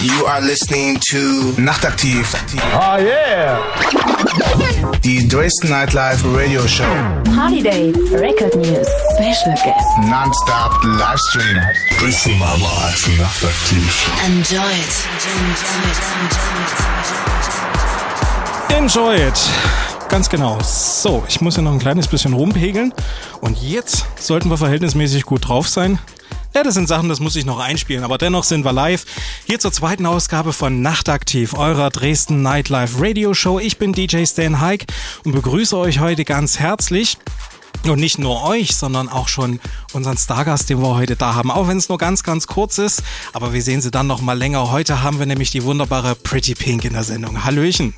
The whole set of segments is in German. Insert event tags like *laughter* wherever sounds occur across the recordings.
You are listening to Nachtaktiv. Oh yeah! Die Dresden Nightlife Radio Show. Party Day, Record News, Special Guest. Non-stop Livestream. Dresden Nightlife Nachtaktiv. Enjoy it. Enjoy it. Ganz genau. So, ich muss ja noch ein kleines bisschen rumpegeln. Und jetzt sollten wir verhältnismäßig gut drauf sein. Ja, das sind Sachen, das muss ich noch einspielen, aber dennoch sind wir live. Hier zur zweiten Ausgabe von Nachtaktiv, eurer Dresden Nightlife Radio Show. Ich bin DJ Stan Hike und begrüße euch heute ganz herzlich. Und nicht nur euch, sondern auch schon unseren Stargast, den wir heute da haben. Auch wenn es nur ganz, ganz kurz ist. Aber wir sehen sie dann noch mal länger. Heute haben wir nämlich die wunderbare Pretty Pink in der Sendung. Hallöchen.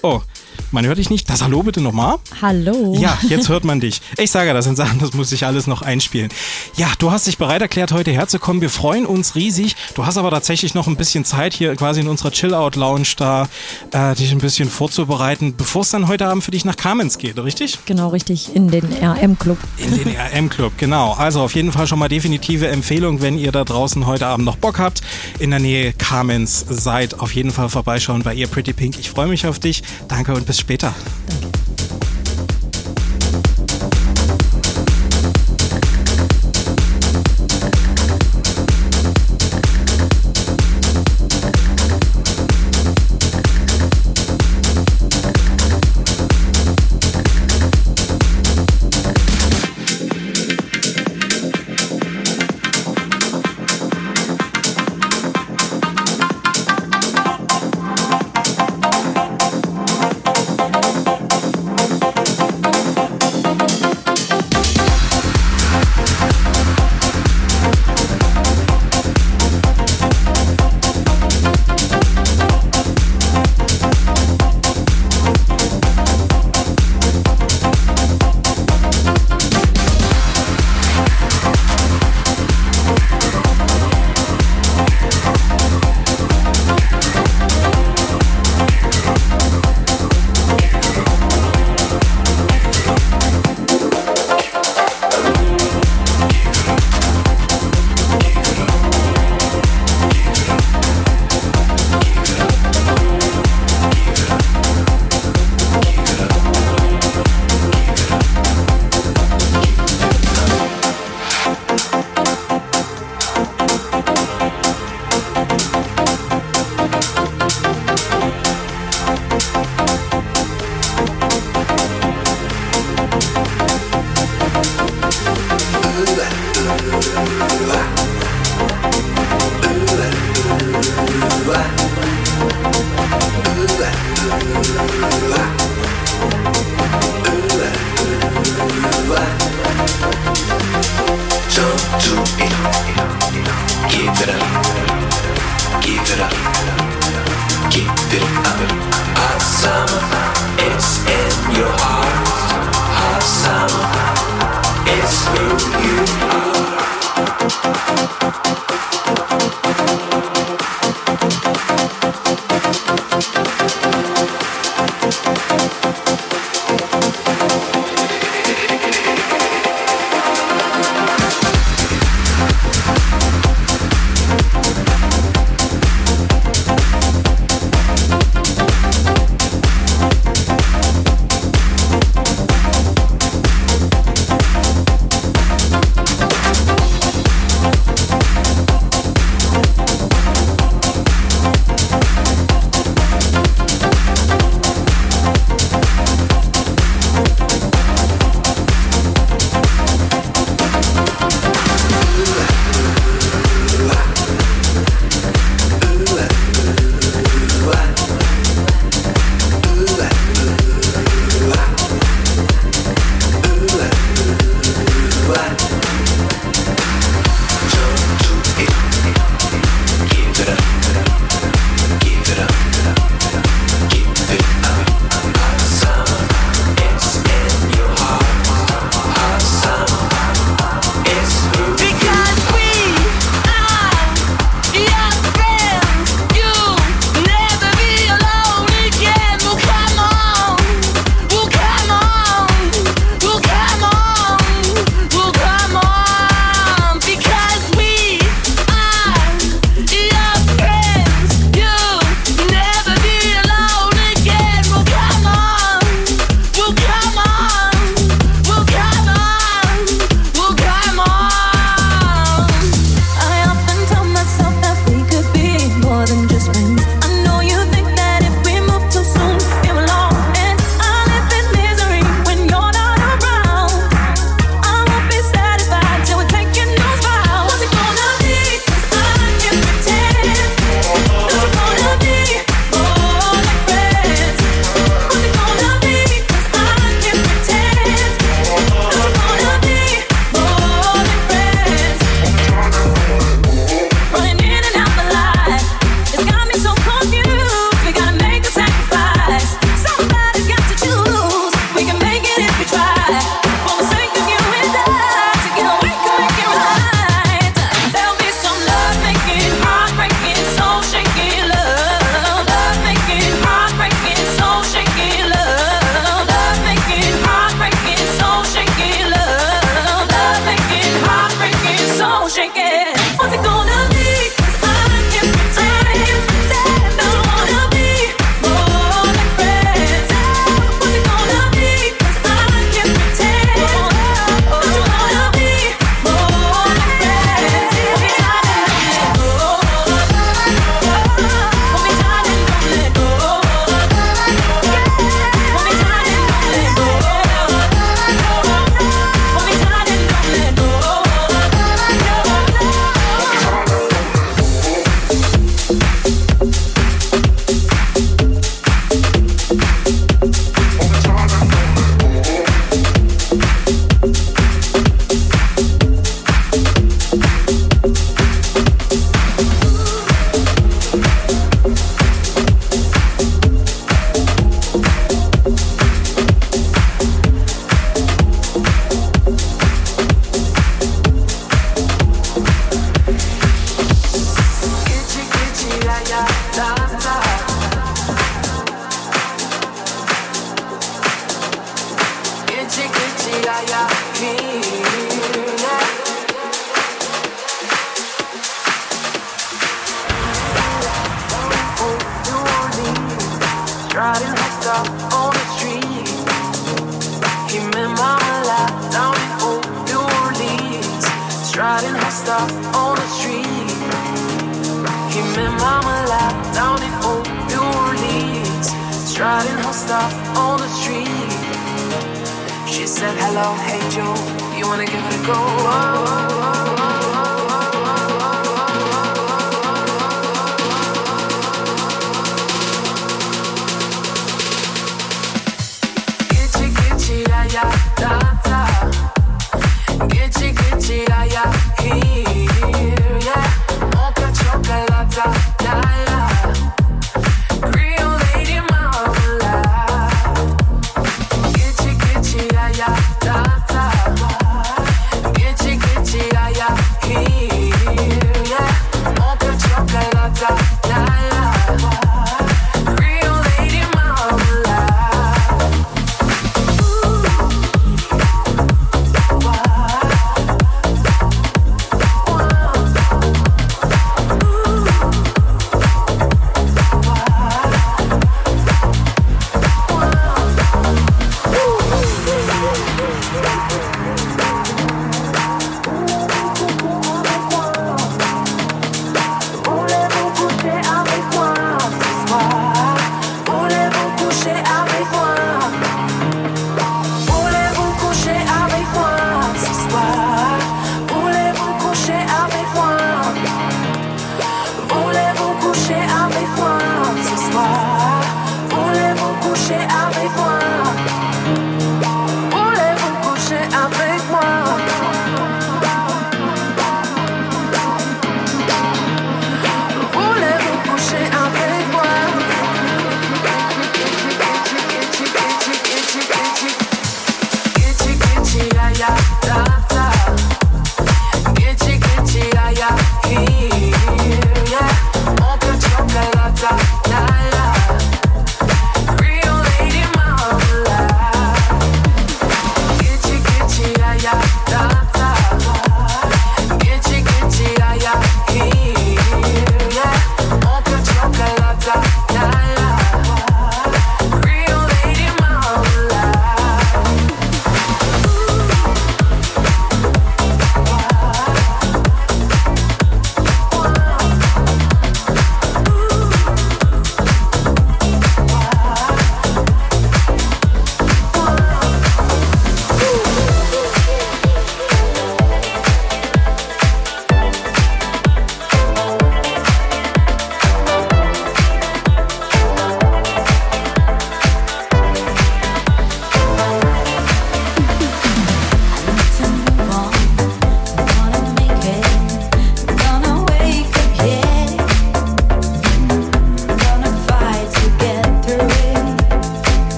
Oh, man hört dich nicht. Das Hallo bitte nochmal. Hallo. Ja, jetzt hört man dich. Ich sage, das sind Sachen, das muss ich alles noch einspielen. Ja, du hast dich bereit erklärt, heute herzukommen. Wir freuen uns riesig. Du hast aber tatsächlich noch ein bisschen Zeit hier quasi in unserer Chill-Out-Lounge da, äh, dich ein bisschen vorzubereiten, bevor es dann heute Abend für dich nach Kamenz geht, richtig? Genau, richtig. In den RM-Club. In den *laughs* RM-Club, genau. Also auf jeden Fall schon mal definitive Empfehlung, wenn ihr da draußen heute Abend noch Bock habt, in der Nähe Kamenz seid, auf jeden Fall vorbeischauen bei ihr Pretty Pink. Ich freue mich auf dich. Danke und bis später. Danke.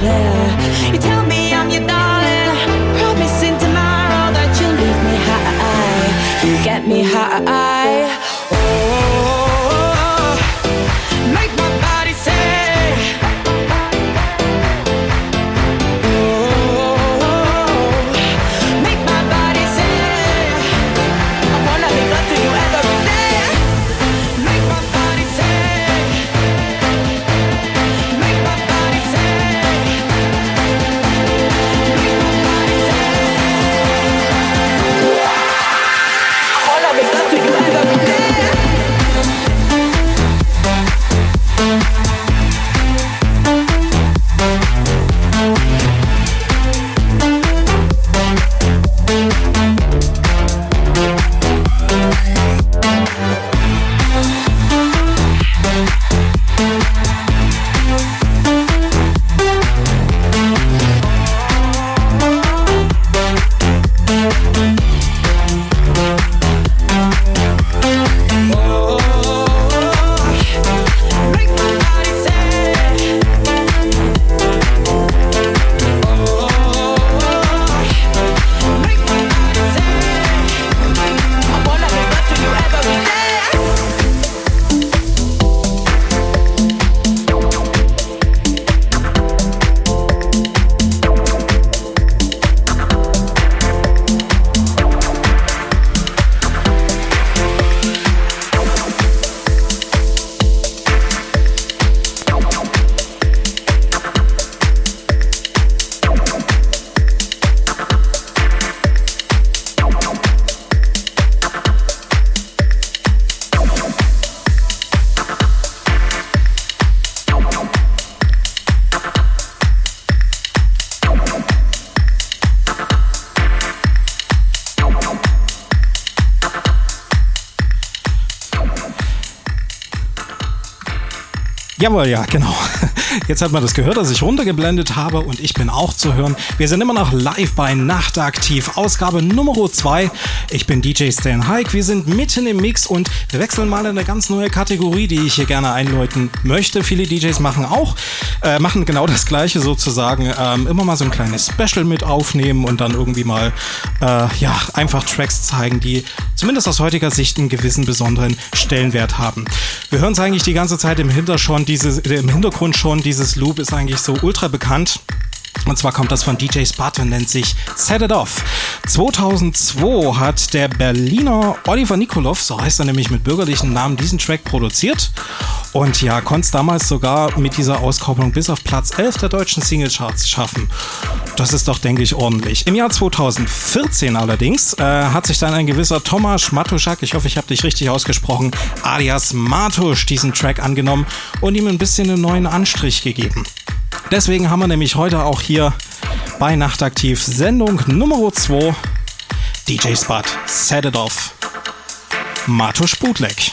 You tell me I'm your darling, promising tomorrow that you'll leave me high. You get me high. Jawohl, ja, genau. *laughs* Jetzt hat man das gehört, dass ich runtergeblendet habe und ich bin auch zu hören. Wir sind immer noch live bei Nachtaktiv, Ausgabe Nummer 2. Ich bin DJ Stan Hike. Wir sind mitten im Mix und wir wechseln mal in eine ganz neue Kategorie, die ich hier gerne einläuten möchte. Viele DJs machen auch, äh, machen genau das Gleiche sozusagen. Ähm, immer mal so ein kleines Special mit aufnehmen und dann irgendwie mal, äh, ja, einfach Tracks zeigen, die zumindest aus heutiger Sicht einen gewissen besonderen Stellenwert haben. Wir hören es eigentlich die ganze Zeit im, schon, dieses, äh, im Hintergrund schon. Dieses Loop ist eigentlich so ultra bekannt. Und zwar kommt das von DJ Spot und nennt sich Set It Off. 2002 hat der Berliner Oliver Nikolov, so heißt er nämlich mit bürgerlichen Namen, diesen Track produziert. Und ja, konnte es damals sogar mit dieser Auskopplung bis auf Platz 11 der deutschen Singlecharts schaffen. Das ist doch, denke ich, ordentlich. Im Jahr 2014 allerdings äh, hat sich dann ein gewisser Tomasz Matuszak, ich hoffe, ich habe dich richtig ausgesprochen, alias Matusz, diesen Track angenommen und ihm ein bisschen einen neuen Anstrich gegeben. Deswegen haben wir nämlich heute auch hier bei Nachtaktiv Sendung Nummer 2 DJ Spot, Set It Off. Matusz Bootleg.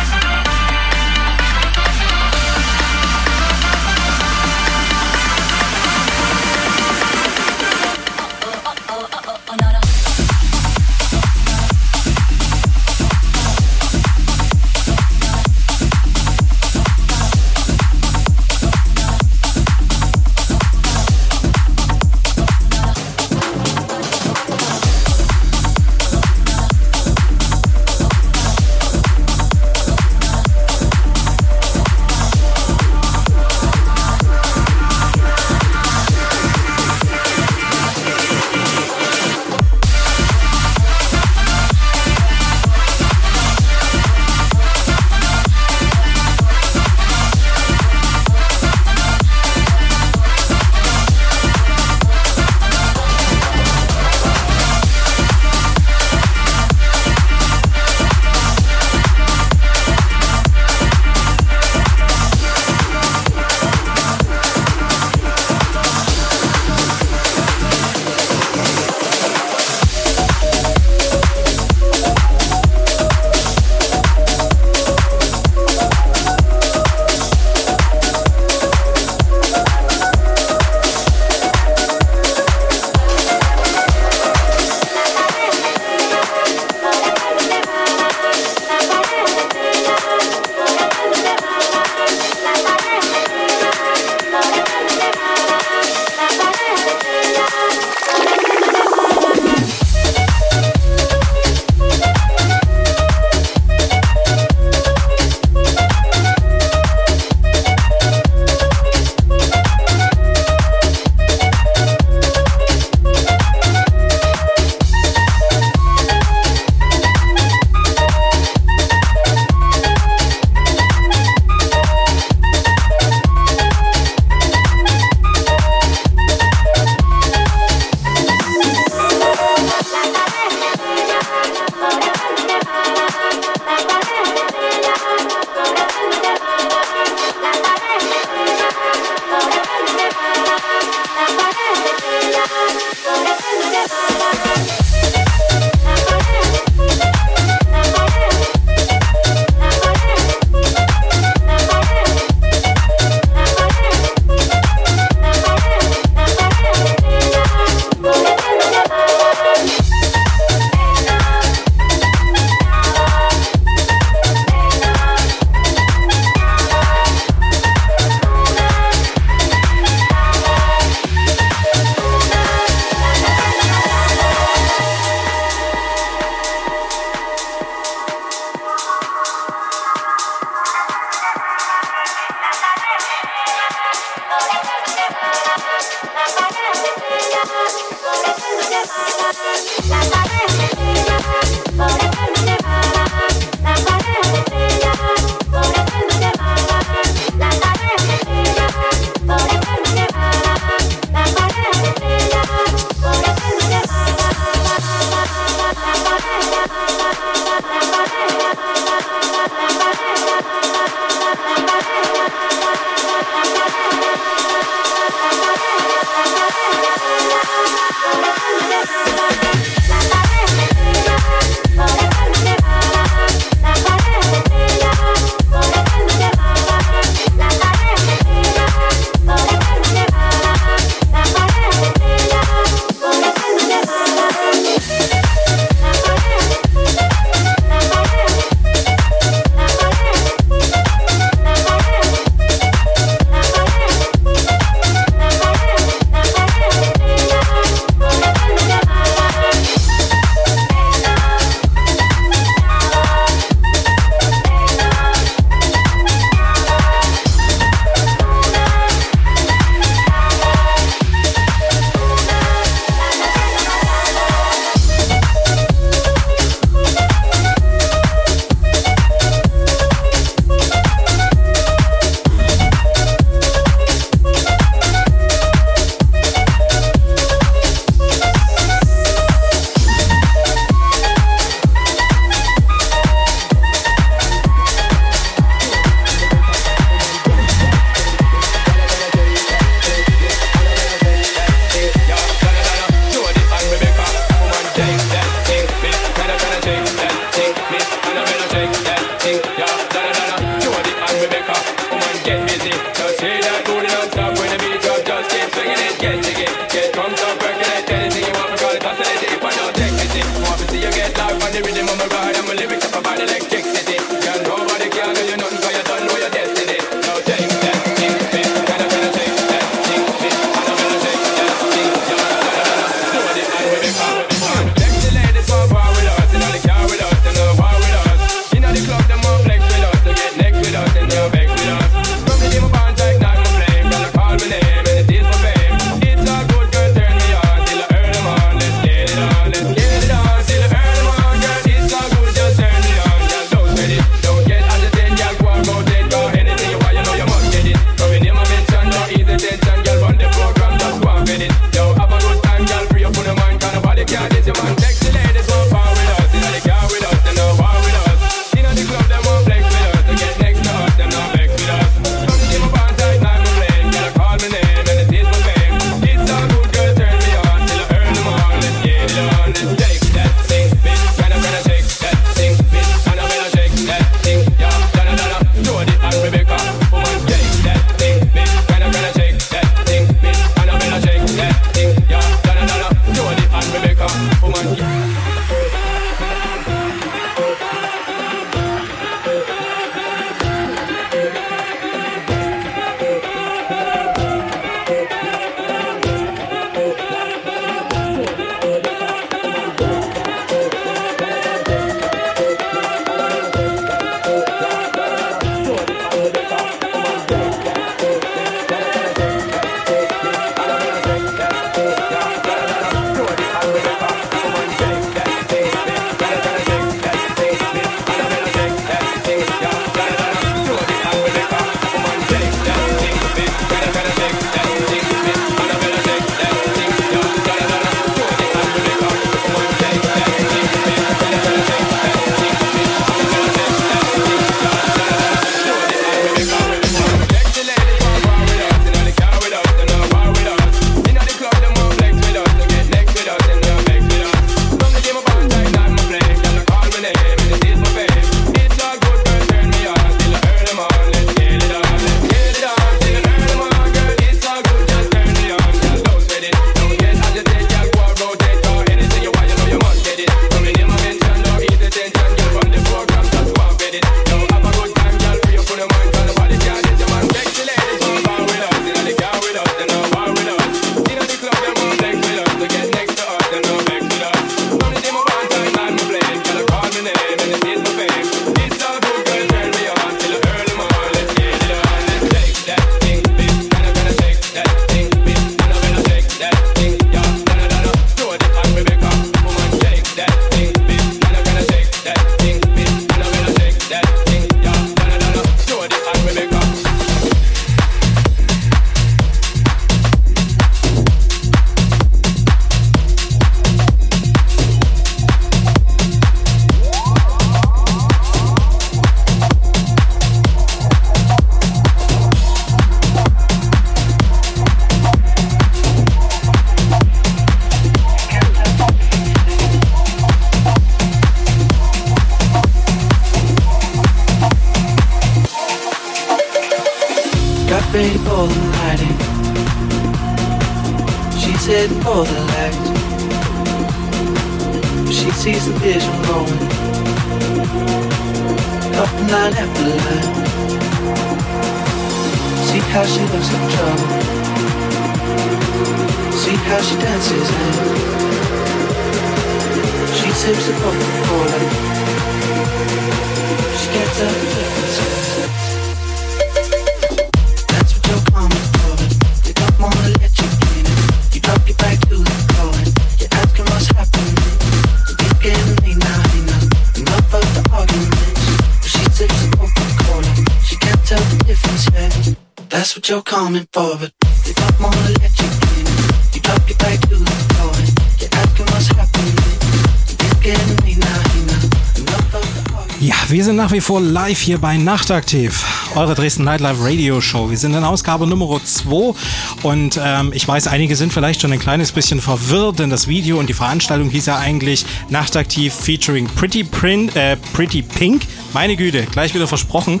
Vor live hier bei Nachtaktiv, eure Dresden Nightlife Radio Show. Wir sind in Ausgabe Nummer 2 und ähm, ich weiß, einige sind vielleicht schon ein kleines bisschen verwirrt, denn das Video und die Veranstaltung hieß ja eigentlich Nachtaktiv featuring Pretty, Print, äh, Pretty Pink. Meine Güte, gleich wieder versprochen.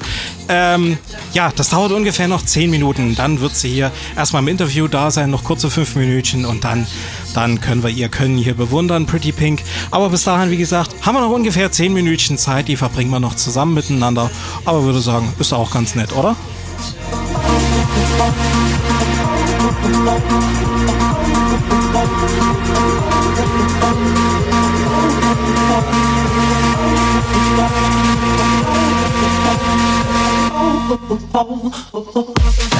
Ähm, ja, das dauert ungefähr noch 10 Minuten. Dann wird sie hier erstmal im Interview da sein, noch kurze 5 Minütchen und dann, dann können wir ihr Können hier bewundern, Pretty Pink. Aber bis dahin, wie gesagt, haben wir noch ungefähr 10 Minütchen Zeit, die verbringen wir noch zusammen miteinander. Aber würde sagen, ist auch ganz nett, oder? That's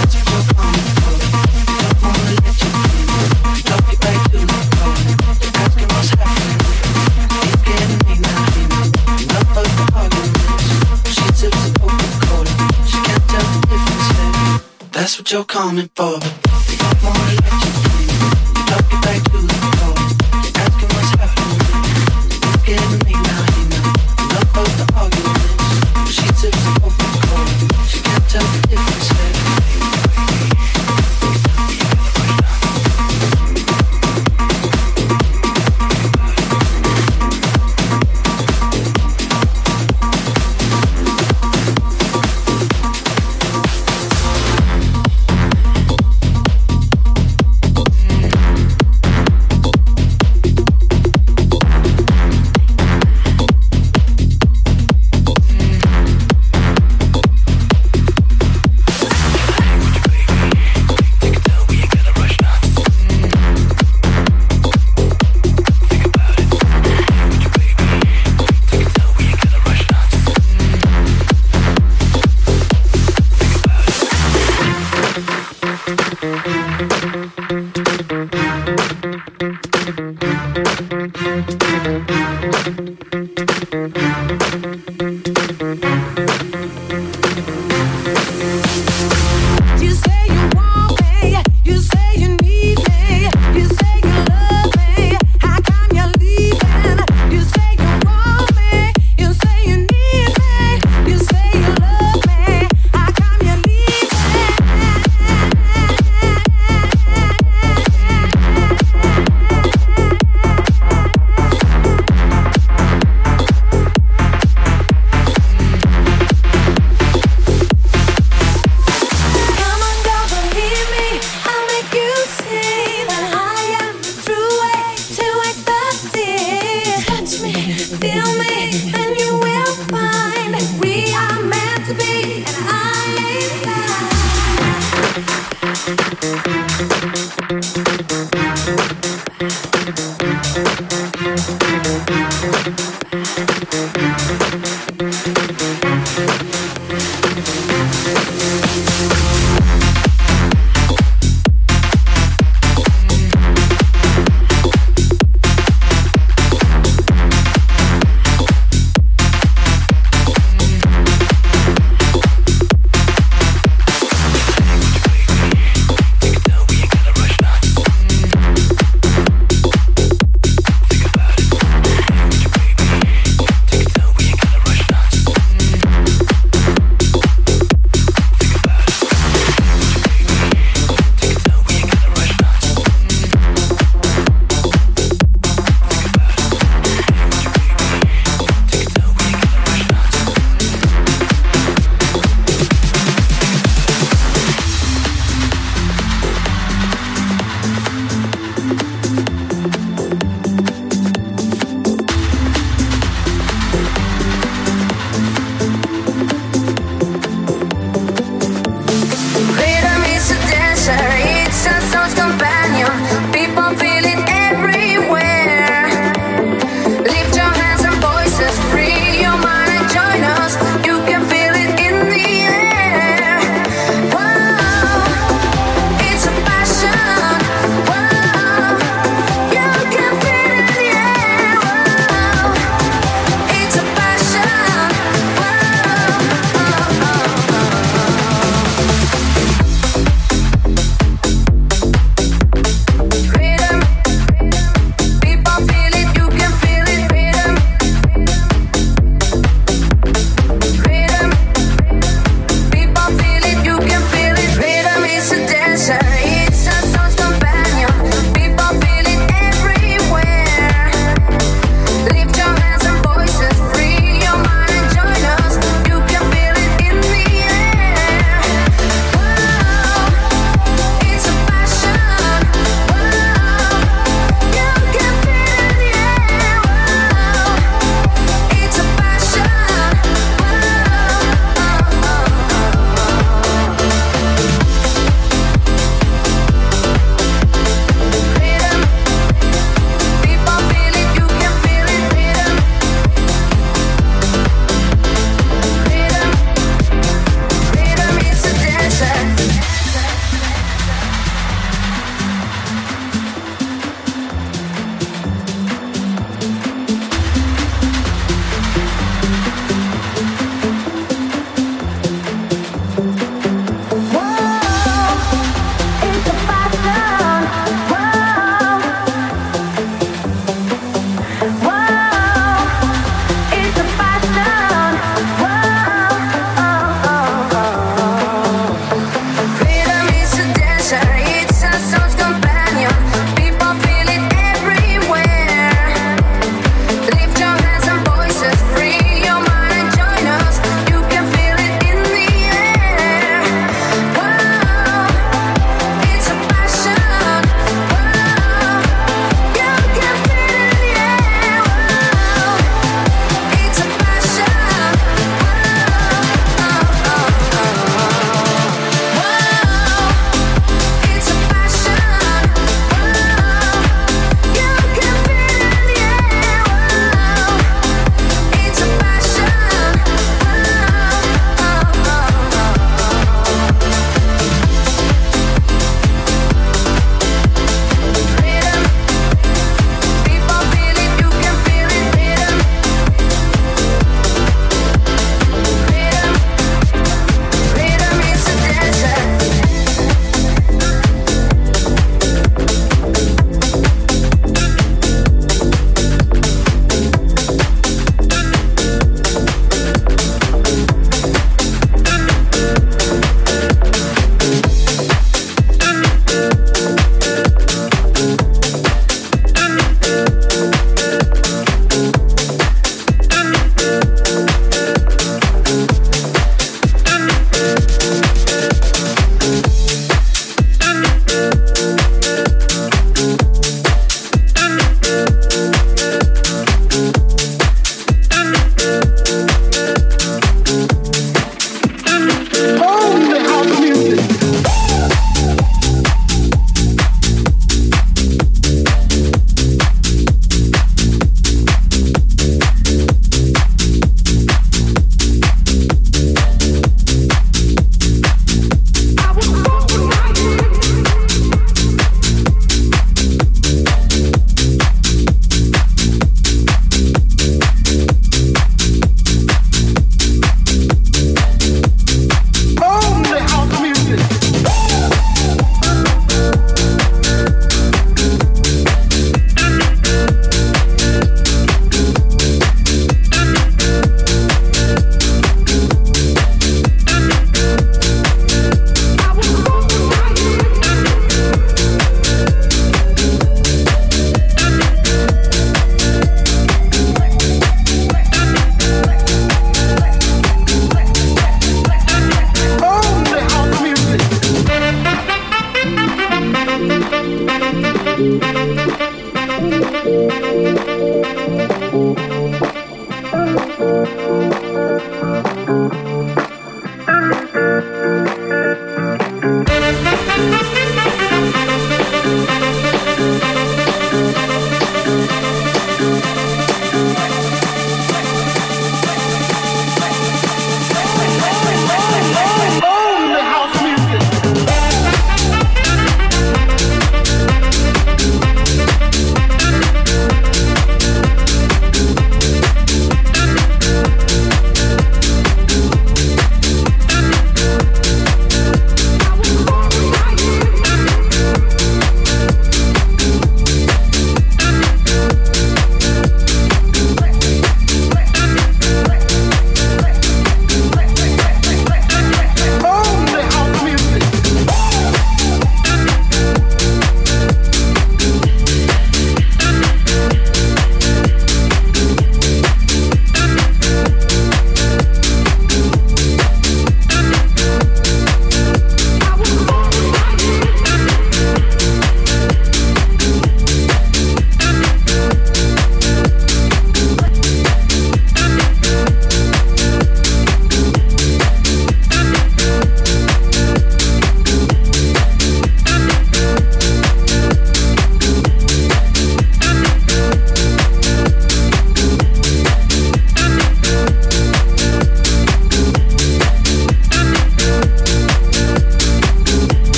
what you're coming for. More.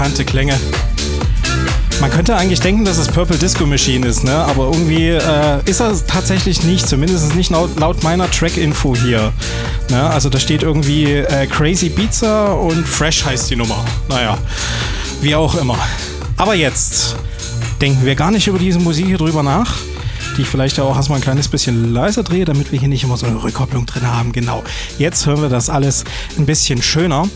Wohlbekannte Klänge. Man könnte eigentlich denken, dass es Purple Disco Machine ist, ne? aber irgendwie äh, ist er tatsächlich nicht, zumindest nicht laut, laut meiner Track-Info hier. Ne? Also da steht irgendwie äh, Crazy Pizza und Fresh heißt die Nummer. Naja, wie auch immer. Aber jetzt denken wir gar nicht über diese Musik hier drüber nach, die ich vielleicht auch erstmal ein kleines bisschen leiser drehe, damit wir hier nicht immer so eine Rückkopplung drin haben. Genau, jetzt hören wir das alles ein bisschen schöner.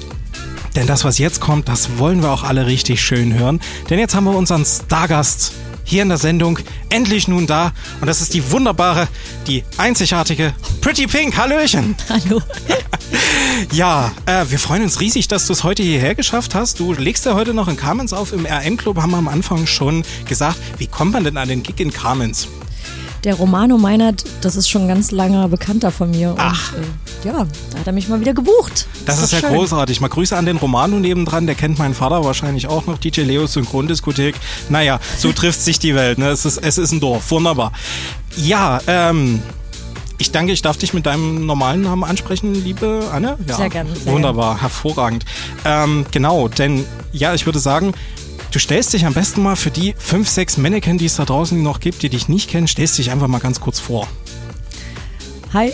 Denn das, was jetzt kommt, das wollen wir auch alle richtig schön hören. Denn jetzt haben wir unseren Stargast hier in der Sendung endlich nun da. Und das ist die wunderbare, die einzigartige Pretty Pink. Hallöchen. *laughs* Hallo. *laughs* Ja, äh, wir freuen uns riesig, dass du es heute hierher geschafft hast. Du legst ja heute noch in Carmens auf. Im RM-Club haben wir am Anfang schon gesagt, wie kommt man denn an den Gig in Carmens? Der Romano Meinert, das ist schon ein ganz langer Bekannter von mir. Ach. Und, äh, ja, da hat er mich mal wieder gebucht. Das ist doch ja schön. großartig. Mal Grüße an den Romano nebendran, der kennt meinen Vater wahrscheinlich auch noch, DJ Leos Synchrondiskothek. Naja, so *laughs* trifft sich die Welt. Ne? Es, ist, es ist ein Dorf, wunderbar. Ja, ähm, ich danke, ich darf dich mit deinem normalen Namen ansprechen, liebe Anne. Ja, Sehr gerne, sehr Wunderbar, hervorragend. Ähm, genau, denn ja, ich würde sagen, du stellst dich am besten mal für die fünf, sechs Mannequin, die es da draußen noch gibt, die dich nicht kennen, stellst dich einfach mal ganz kurz vor. Hi,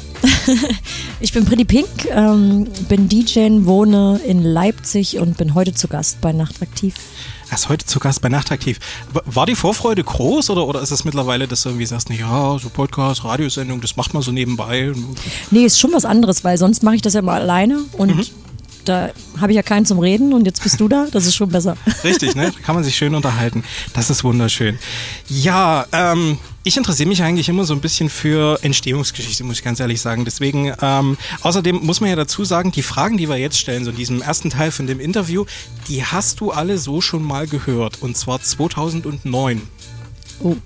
*laughs* ich bin Pretty Pink, ähm, bin DJ, wohne in Leipzig und bin heute zu Gast bei Nachtaktiv. Er ist heute zu Gast bei Nachtaktiv. War die Vorfreude groß oder, oder ist es mittlerweile, dass du irgendwie sagst, ja, so Podcast, Radiosendung, das macht man so nebenbei? Nee, ist schon was anderes, weil sonst mache ich das ja immer alleine und Mhm. Da habe ich ja keinen zum Reden und jetzt bist du da, das ist schon besser. Richtig, ne? Da kann man sich schön unterhalten. Das ist wunderschön. Ja, ähm, ich interessiere mich eigentlich immer so ein bisschen für Entstehungsgeschichte, muss ich ganz ehrlich sagen. Deswegen, ähm, außerdem muss man ja dazu sagen, die Fragen, die wir jetzt stellen, so in diesem ersten Teil von dem Interview, die hast du alle so schon mal gehört. Und zwar 2009. Oh.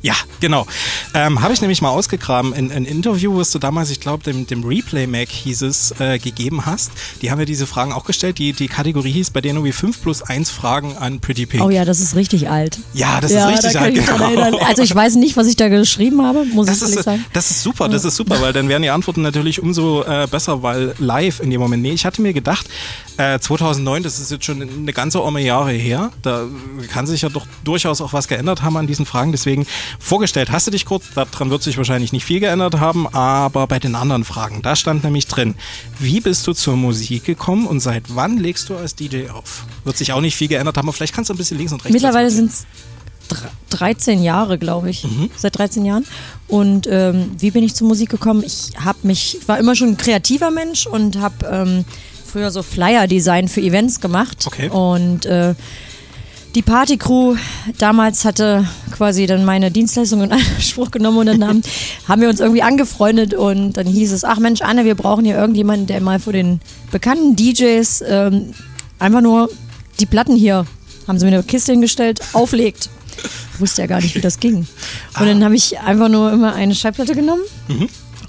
Ja, genau. Ähm, Habe ich nämlich mal ausgegraben in ein Interview, was du damals, ich glaube, dem, dem Replay Mac hieß es, äh, gegeben hast. Die haben ja diese Fragen auch gestellt. Die, die Kategorie hieß bei denen irgendwie 5 plus 1 Fragen an Pretty Pink. Oh ja, das ist richtig alt. Ja, das ja, ist richtig da alt. Genau. Also ich weiß nicht, was ich da geschrieben habe, muss Das ich ehrlich ist, sagen. das ist super, das ist super, weil dann wären die Antworten natürlich umso äh, besser, weil live in dem Moment. Nee, ich hatte mir gedacht, äh, 2009, das ist jetzt schon eine ganze Orme Jahre her, da kann sich ja doch durchaus auch was geändert haben an diesen Fragen. Deswegen vorgestellt, hast du dich kurz, daran wird sich wahrscheinlich nicht viel geändert haben, aber bei den anderen Fragen, da stand nämlich drin, wie bist du zur Musik gekommen und seit wann legst du als DJ auf? Wird sich auch nicht viel geändert haben, aber vielleicht kannst du ein bisschen links und rechts. Mittlerweile sind es 13 Jahre, glaube ich. Mhm. Seit 13 Jahren. Und ähm, wie bin ich zur Musik gekommen? Ich habe mich, ich war immer schon ein kreativer Mensch und habe ähm, früher so Flyer-Design für Events gemacht. Okay. Und äh, die Partycrew damals hatte quasi dann meine Dienstleistung in *laughs* Anspruch genommen und dann haben, haben wir uns irgendwie angefreundet und dann hieß es, ach Mensch, Anne, wir brauchen hier irgendjemanden, der mal vor den bekannten DJs ähm, einfach nur die Platten hier, haben sie mir eine Kiste hingestellt, auflegt. Ich wusste ja gar nicht, wie das ging. Und dann habe ich einfach nur immer eine Schallplatte genommen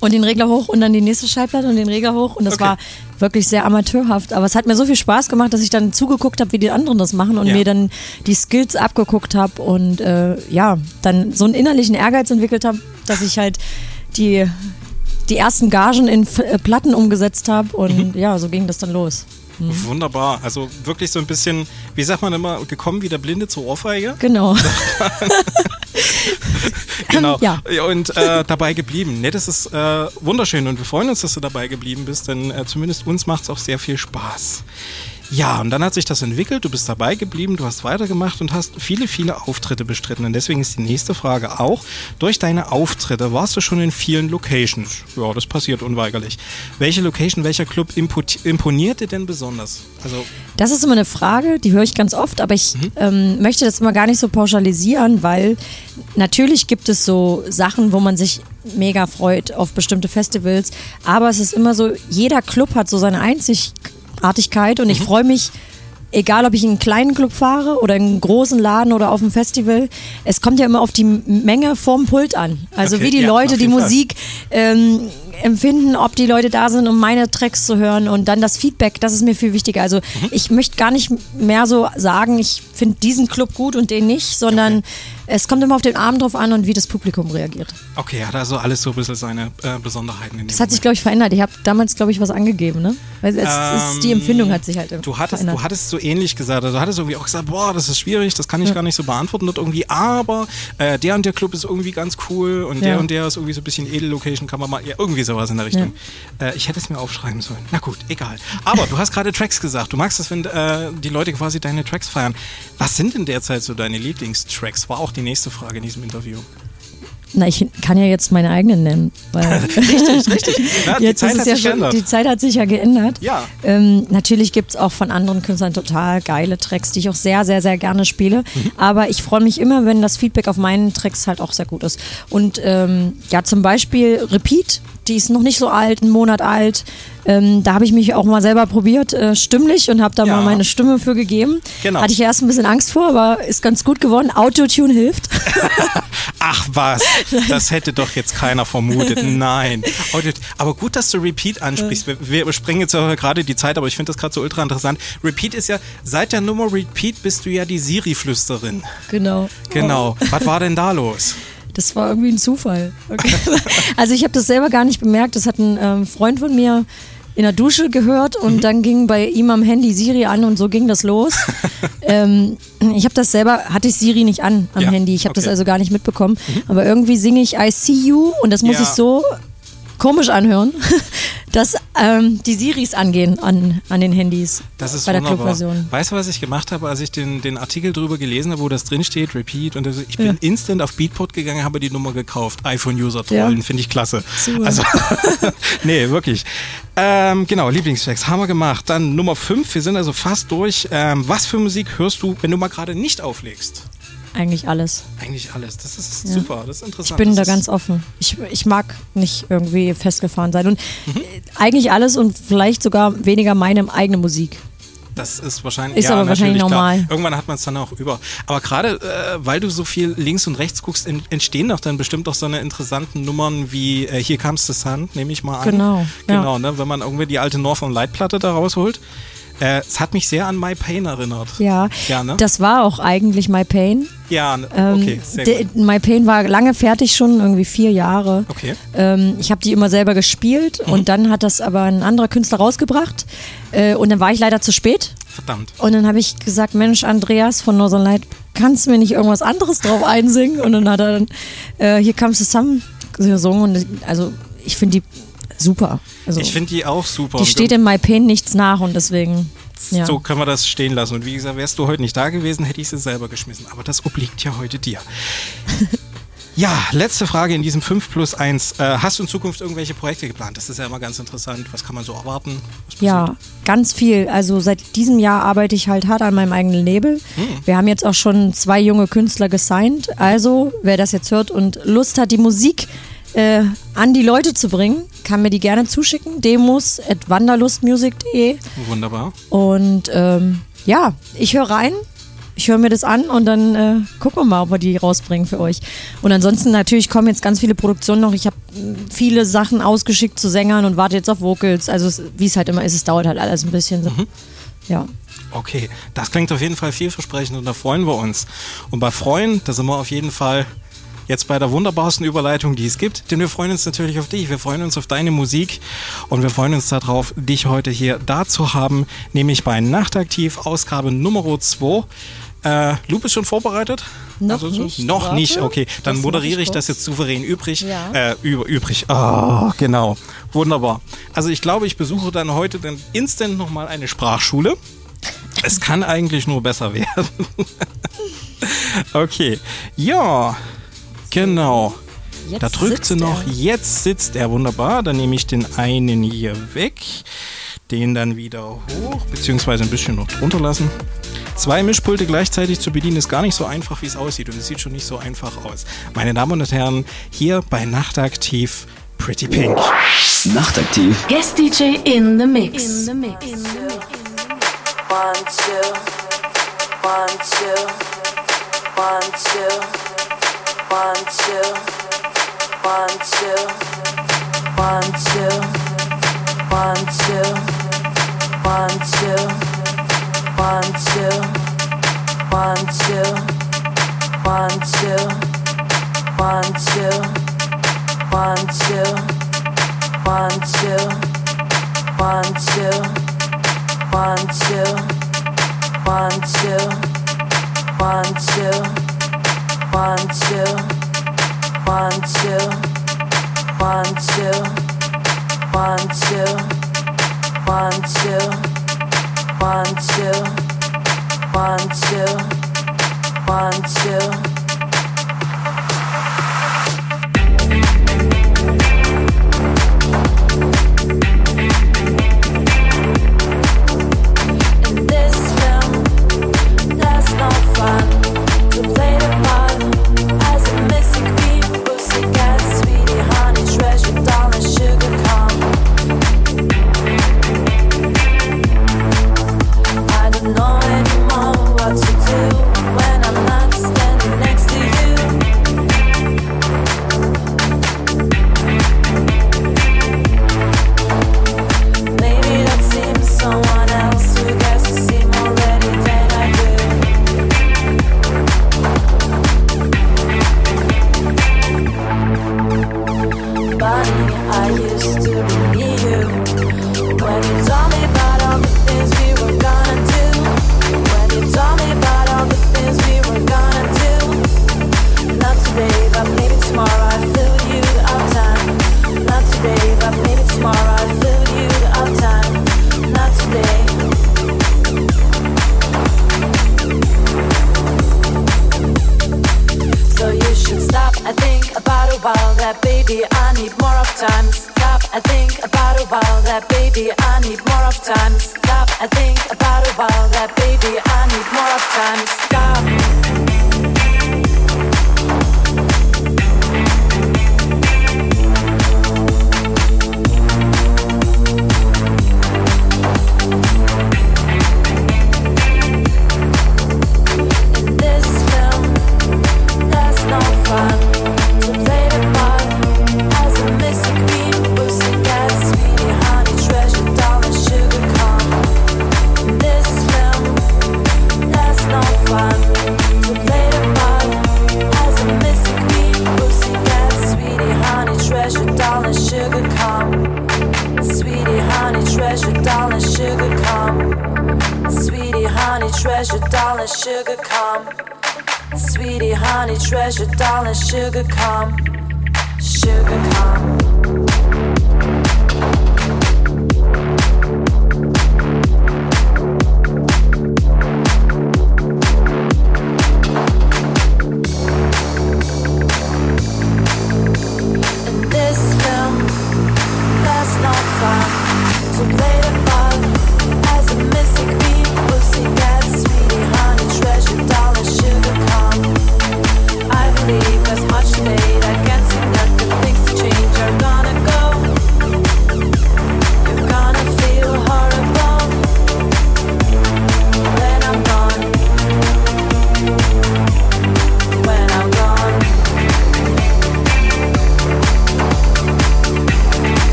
und den Regler hoch und dann die nächste Schallplatte und den Regler hoch. Und das Okay. war wirklich sehr amateurhaft. Aber es hat mir so viel Spaß gemacht, dass ich dann zugeguckt habe, wie die anderen das machen und Ja. mir dann die Skills abgeguckt habe und äh, ja, dann so einen innerlichen Ehrgeiz entwickelt habe, dass ich halt die, die ersten Gagen in F äh, Platten umgesetzt habe und Mhm. ja, so ging das dann los. Wunderbar. Also wirklich so ein bisschen, wie sagt man immer, gekommen wie der Blinde zur Ohrfeige. Genau. *laughs* *laughs* *laughs* Genau. Ja. Und äh, dabei geblieben. Ne, das ist äh, wunderschön und wir freuen uns, dass du dabei geblieben bist, denn äh, zumindest uns macht es auch sehr viel Spaß. Ja, und dann hat sich das entwickelt, du bist dabei geblieben, du hast weitergemacht und hast viele, viele Auftritte bestritten. Und deswegen ist die nächste Frage auch, durch deine Auftritte warst du schon in vielen Locations. Ja, das passiert unweigerlich. Welche Location, welcher Club impoti- imponiert dir denn besonders? Also, Das ist immer eine Frage, die höre ich ganz oft, aber ich ähm, möchte das immer gar nicht so pauschalisieren, weil natürlich gibt es so Sachen, wo man sich mega freut auf bestimmte Festivals, aber es ist immer so, jeder Club hat so seine Einzigartigkeit und ich freue mich, egal ob ich in einen kleinen Club fahre oder in einen großen Laden oder auf einem Festival, es kommt ja immer auf die Menge vorm Pult an. Also Okay, wie die ja, Leute die. Musik ähm, empfinden, ob die Leute da sind, um meine Tracks zu hören und dann das Feedback, das ist mir viel wichtiger. Also Mhm. ich möchte gar nicht mehr so sagen, ich finde diesen Club gut und den nicht, sondern es kommt immer auf den Abend drauf an und wie das Publikum reagiert. okay, hat also alles so ein bisschen seine äh, Besonderheiten. In Das hat sich, glaube ich, verändert. Ich habe damals, glaube ich, was angegeben, ne? Weil es ist, die Empfindung hat sich halt Ähm, Du hattest, verändert. du hattest so ähnlich gesagt, also du hattest irgendwie auch gesagt, boah, das ist schwierig, das kann ich gar nicht so beantworten dort irgendwie, aber äh, der und der Club ist irgendwie ganz cool und der Ja. und der ist irgendwie so ein bisschen Edellocation, kann man mal, ja, irgendwie sowas in der Richtung. Äh, ich hätte es mir aufschreiben sollen. Na gut, egal. Aber du hast gerade Tracks gesagt, du magst es, wenn äh, die Leute quasi deine Tracks feiern. Was sind denn derzeit so deine Lieblingstracks? War auch die nächste Frage in diesem Interview. Na, ich kann ja jetzt meine eigenen nennen. *laughs* Richtig, richtig. Ja, die Zeit ja sich schon. Die Zeit hat sich ja geändert. Ja. Ähm, natürlich gibt es auch von anderen Künstlern total geile Tracks, die ich auch sehr, sehr, sehr gerne spiele. Mhm. Aber ich freue mich immer, wenn das Feedback auf meinen Tracks halt auch sehr gut ist. Und ähm, ja, zum Beispiel Repeat, die ist noch nicht so alt, einen Monat alt. Ähm, da habe ich mich auch mal selber probiert, äh, stimmlich, und habe da Ja. mal meine Stimme für gegeben. Genau. Hatte ich erst ein bisschen Angst vor, aber ist ganz gut geworden. Autotune hilft. *laughs* Ach was, das hätte doch jetzt keiner vermutet. *laughs* Nein. Aber gut, dass du Repeat ansprichst. Wir, wir sprengen jetzt gerade die Zeit, aber ich finde das gerade so ultra interessant. Repeat ist ja, seit der Nummer Repeat bist du ja die Siri-Flüsterin. genau. Genau. Was war denn da los? *laughs* Das war irgendwie ein Zufall. Okay. *laughs* Also ich habe das selber gar nicht bemerkt. Das hat ein ähm, Freund von mir in der Dusche gehört Mhm. und dann ging bei ihm am Handy Siri an und so ging das los. *laughs* ähm, ich habe das selber, hatte ich Siri nicht an am Ja, Handy. Ich habe das okay. Mhm. also gar nicht mitbekommen. Aber irgendwie singe ich I see you und das muss Ja. ich so komisch anhören, *laughs* dass ähm, die Siris angehen an, an den Handys Das ist bei der wunderbar. Clubversion. Weißt du, was ich gemacht habe, als ich den, den Artikel drüber gelesen habe, wo das drin steht, Repeat, und das, ich bin Ja. instant auf Beatport gegangen, habe die Nummer gekauft. iPhone-User trollen, Ja. finde ich klasse. Super. Also, *laughs* nee, wirklich. Ähm, genau, Lieblingstracks haben wir gemacht. Dann Nummer 5, wir sind also fast durch. Ähm, was für Musik hörst du, wenn du mal gerade nicht auflegst? Eigentlich alles. Eigentlich alles. Das ist super, das ist Ich interessant. bin da das ist, ganz offen. Ich, ich mag nicht irgendwie festgefahren sein. Und Mhm. äh, eigentlich alles und vielleicht sogar weniger meine eigene Musik. Das ist wahrscheinlich, Ist ja, aber wahrscheinlich natürlich, klar. normal. Irgendwann hat man es dann auch über. Aber gerade äh, weil du so viel links und rechts guckst, en- entstehen doch dann bestimmt auch so eine interessanten Nummern wie äh, Hier Comes the Sun, nehme ich mal an. Genau, ja. Genau, ne? wenn man irgendwie die alte Northern Light Platte da rausholt. Äh, es hat mich sehr an My Pain erinnert. Ja, Ja, ne? das war auch eigentlich My Pain. Ja? Ähm, okay, sehr gut. My Pain war lange fertig schon, irgendwie vier Jahre. Okay. Ähm, ich habe die immer selber gespielt Mhm. und dann hat das aber ein anderer Künstler rausgebracht. Äh, und dann war ich leider zu spät. Verdammt. Und dann habe ich gesagt, Mensch, Andreas von Northern Light, kannst du mir nicht irgendwas anderes drauf einsingen? Und dann hat er dann äh, hier Comes the Sun gesungen. Und also ich finde die super. Also, Ich finde die auch super. die steht in My Pain nichts nach und deswegen. Ja. So können wir das stehen lassen. Und wie gesagt, wärst du heute nicht da gewesen, hätte ich sie selber geschmissen. Aber das obliegt ja heute dir. *laughs* Ja, letzte Frage in diesem 5 plus 1. Äh, hast du in Zukunft irgendwelche Projekte geplant? Das ist ja immer ganz interessant. Was kann man so erwarten? Ja, ganz viel. Also seit diesem Jahr arbeite ich halt hart an meinem eigenen Label. Wir haben jetzt auch schon zwei junge Künstler gesigned. Also, wer das jetzt hört und Lust hat, die Musik äh, an die Leute zu bringen, kann mir die gerne zuschicken. Demos at wanderlustmusic.de. Wunderbar. Und ähm, ja, ich höre rein. Ich höre mir das an und dann äh, gucken wir mal, ob wir die rausbringen für euch. Und ansonsten natürlich kommen jetzt ganz viele Produktionen noch. Ich habe mm, viele Sachen ausgeschickt zu Sängern und warte jetzt auf Vocals. Also wie es halt immer ist, es dauert halt alles ein bisschen. So. Ja. Okay, das klingt auf jeden Fall vielversprechend und da freuen wir uns. Und bei Freuen, da sind wir auf jeden Fall jetzt bei der wunderbarsten Überleitung, die es gibt, denn wir freuen uns natürlich auf dich, wir freuen uns auf deine Musik und wir freuen uns darauf, dich heute hier da zu haben, nämlich bei Nachtaktiv, Ausgabe Nummer 2. Äh, Lu bist schon vorbereitet? Noch so- nicht, Noch warte. nicht, okay. Dann moderiere ich ich das jetzt souverän übrig. Ja. Äh, über, übrig. Ah, genau. Wunderbar. Also ich glaube, ich besuche dann heute dann instant nochmal eine Sprachschule. Es kann eigentlich nur besser *laughs* werden. okay. Ja, genau. Jetzt da drückt sie noch. er. Jetzt sitzt er wunderbar. Dann nehme ich den einen hier weg. Den dann wieder hoch, beziehungsweise ein bisschen noch drunter lassen. Zwei Mischpulte gleichzeitig zu bedienen ist gar nicht so einfach, wie es aussieht. Und es sieht schon nicht so einfach aus. Meine Damen und Herren, hier bei Nachtaktiv Pretty Pink. Nachtaktiv. Guest DJ in the mix. One, two, one, two, one, two, one, two, one, two, one, two, one, two, one, two, one, two, one, two,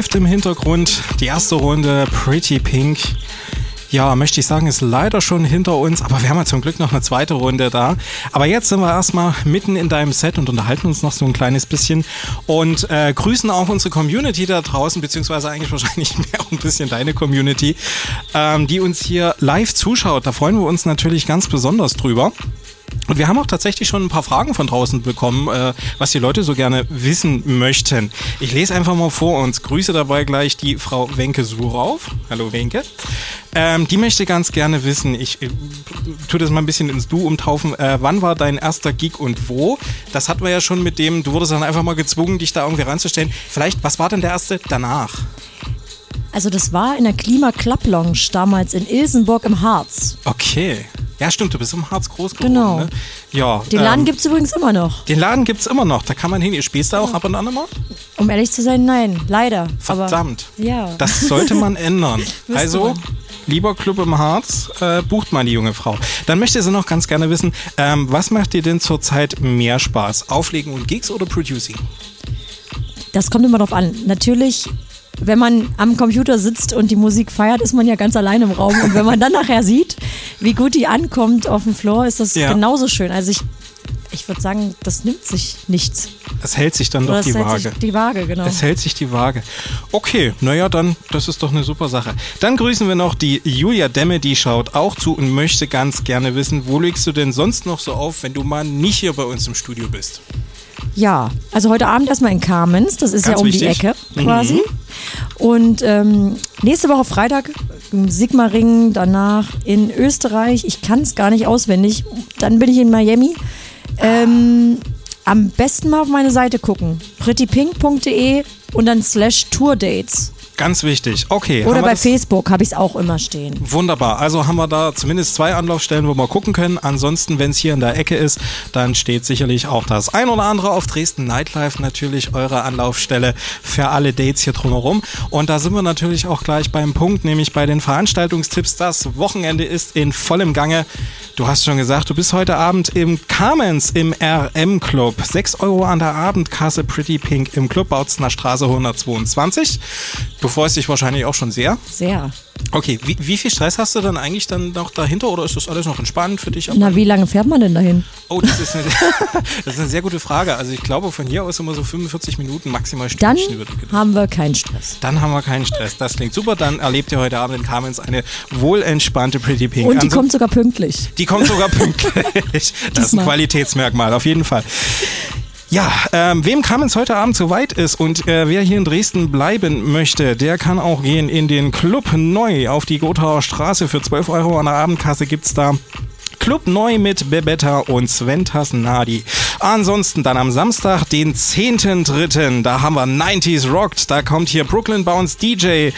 läuft im Hintergrund. Die erste Runde Pretty Pink. Ja, möchte ich sagen, ist leider schon hinter uns, aber wir haben ja zum Glück noch eine zweite Runde da. Aber jetzt sind wir erstmal mitten in deinem Set und unterhalten uns noch so ein kleines bisschen und äh, grüßen auch unsere Community da draußen, beziehungsweise eigentlich *laughs* wahrscheinlich mehr ein bisschen deine Community, ähm, die uns hier live zuschaut. Da freuen wir uns natürlich ganz besonders drüber. Wir haben auch tatsächlich schon ein paar Fragen von draußen bekommen, äh, was die Leute so gerne wissen möchten. Ich lese einfach mal vor uns. Grüße dabei gleich die Frau Wenke Surauf. Hallo Wenke. Ähm, die möchte ganz gerne wissen, ich äh, tue das mal ein bisschen ins Du umtaufen. Äh, wann war dein erster Gig und wo? Das hatten wir ja schon mit dem, du wurdest dann einfach mal gezwungen, dich da irgendwie ranzustellen. Vielleicht, was war denn der erste danach? Also das war in der Klima Club Lounge damals in Ilsenburg im Harz. Okay. Ja, stimmt, du bist im Harz groß geworden. Genau. Ne? Ja, Den Laden ähm, gibt's übrigens immer noch. Den Laden gibt's immer noch, da kann man hin. Ihr spielst da auch ab und an mal? Um ehrlich zu sein, nein, leider. Verdammt. Aber, ja. Das sollte man ändern. *laughs* Also, lieber Club im Harz, äh, bucht mal die junge Frau. Dann möchte sie noch ganz gerne wissen, ähm, was macht dir denn zurzeit mehr Spaß? Auflegen und Gigs oder Producing? Das kommt immer drauf an. Natürlich, wenn man am Computer sitzt und die Musik feiert, ist man ja ganz allein im Raum. Und wenn man dann nachher sieht, wie gut die ankommt auf dem Floor, ist das Ja. genauso schön. Also ich, ich würde sagen, das nimmt sich nichts. Es hält sich dann Oder doch die hält Waage. sich die Waage, genau. Es hält sich die Waage. Okay, naja, dann, das ist doch eine super Sache. Dann grüßen wir noch die Julia Demme, die schaut auch zu und möchte ganz gerne wissen, wo legst du denn sonst noch so auf, wenn du mal nicht hier bei uns im Studio bist? Ja, also heute Abend erstmal in Kamenz, das ist Ganz ja um wichtig. die Ecke Mhm. quasi. Und ähm, nächste Woche Freitag Sigmaringen, danach in Österreich. Ich kann es gar nicht auswendig. Dann bin ich in Miami. Ähm, am besten mal auf meine Seite gucken. prettypink.de und dann slash Tourdates. Ganz wichtig. Okay. Oder bei Facebook habe ich es auch immer stehen. Wunderbar. Also haben wir da zumindest zwei Anlaufstellen, wo wir gucken können. Ansonsten, wenn es hier in der Ecke ist, dann steht sicherlich auch das ein oder andere auf Dresden Nightlife natürlich eure Anlaufstelle für alle Dates hier drumherum. Und da sind wir natürlich auch gleich beim Punkt, nämlich bei den Veranstaltungstipps. Das Wochenende ist in vollem Gange. Du hast schon gesagt, du bist heute Abend im Carmens im RM Club. 6 Euro an der Abendkasse Pretty Pink im Club Bautzner Straße 122. Du freust dich wahrscheinlich auch schon sehr. Sehr. Okay, wie, wie viel Stress hast du dann eigentlich dann noch dahinter oder ist das alles noch entspannt für dich? Na, wie lange fährt man denn dahin? Oh, das ist, eine, *laughs* das ist eine sehr gute Frage. Also ich glaube, von hier aus immer so 45 Minuten, maximal Dann Stündchen würde ich haben wir keinen Stress. Dann haben wir keinen Stress. Das klingt super. Dann erlebt ihr heute Abend in Kamenz eine wohlentspannte Pretty Pink. Und die Anso- kommt sogar pünktlich. die kommt sogar pünktlich. *laughs* Das ist ein. Qualitätsmerkmal, auf jeden Fall. Ja, ähm, wem Kamenz heute Abend zu weit ist und äh, wer hier in Dresden bleiben möchte, der kann auch gehen in den Club Neu auf die Gothauer Straße. Für 12 Euro an der Abendkasse gibt's da Club Neu mit Bebetta und Sventas Nadi. Ansonsten dann am Samstag, den 10.3., da haben wir 90s Rocked. Da kommt hier Brooklyn Bounce DJ.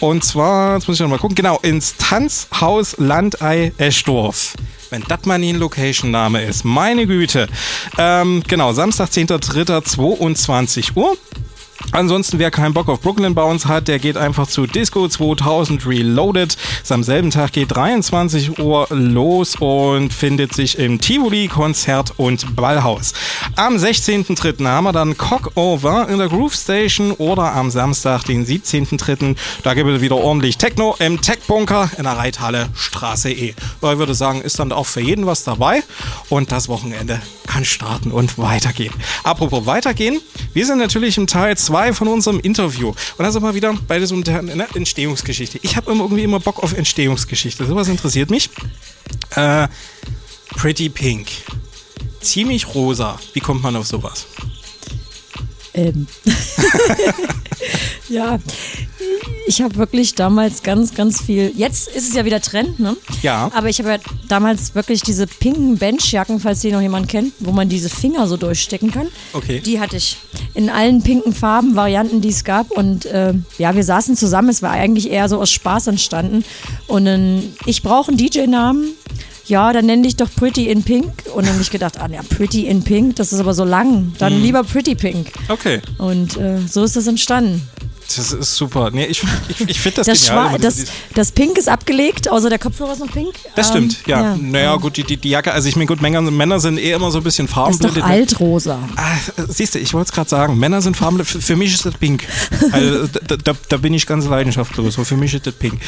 Und zwar, jetzt muss ich noch mal gucken, genau, ins Tanzhaus Landei Eschdorf. Wenn das mal ein Location-Name ist. Meine Güte. Ähm, genau, Samstag, 10.3., 22 Uhr. Ansonsten, wer keinen Bock auf Brooklyn Bounce hat, der geht einfach zu Disco 2000 Reloaded. Ist am selben Tag geht 23 Uhr los und findet sich im Tivoli Konzert und Ballhaus. Am 16.3. haben wir dann Cockover in der Groove Station oder am Samstag, den 17.3. Da gibt es wieder ordentlich Techno im Tech Bunker in der Reithalle Straße E. Ich würde sagen, ist dann auch für jeden was dabei und das Wochenende kann starten und weitergehen. Apropos weitergehen, wir sind natürlich im Teil 2 von unserem Interview. Und da sind wir wieder bei diesem ne, Entstehungsgeschichte. Ich habe immer irgendwie immer Bock auf Entstehungsgeschichte. Sowas interessiert mich. Äh, Pretty Pink. Ziemlich rosa. Wie kommt man auf sowas? Ähm. *laughs* ja, ich habe wirklich damals ganz, ganz viel. Jetzt ist es ja wieder Trend, ne? Ja. Aber ich habe ja damals wirklich diese pinken Benchjacken, falls die noch jemand kennt, wo man diese Finger so durchstecken kann. Okay. Die hatte ich in allen pinken Farben, Varianten, die es gab. Und äh, ja, wir saßen zusammen. Es war eigentlich eher so aus Spaß entstanden. Und dann, ich brauche einen DJ-Namen. Ja, dann nenn dich doch Pretty in Pink. Und dann habe ich gedacht, ah, ja, Pretty in Pink, das ist aber so lang. Dann Mhm. lieber Pretty Pink. Okay. Und äh, so ist das entstanden. Das ist super. Nee, ich ich, ich finde das, Das, genial. Das, das Pink ist abgelegt, außer der Kopfhörer ist noch pink. das Ähm, stimmt, ja. Naja, gut, die, die, die Jacke, also ich meine, gut, Männer, Männer sind eh immer so ein bisschen Das ist farbenblind. doch altrosa. Ah, siehst du, ich wollte es gerade sagen, Männer sind farbenblind. Für, für mich ist das pink. *laughs* Also, da, da, da bin ich ganz leidenschaftslos. So, für mich ist das pink.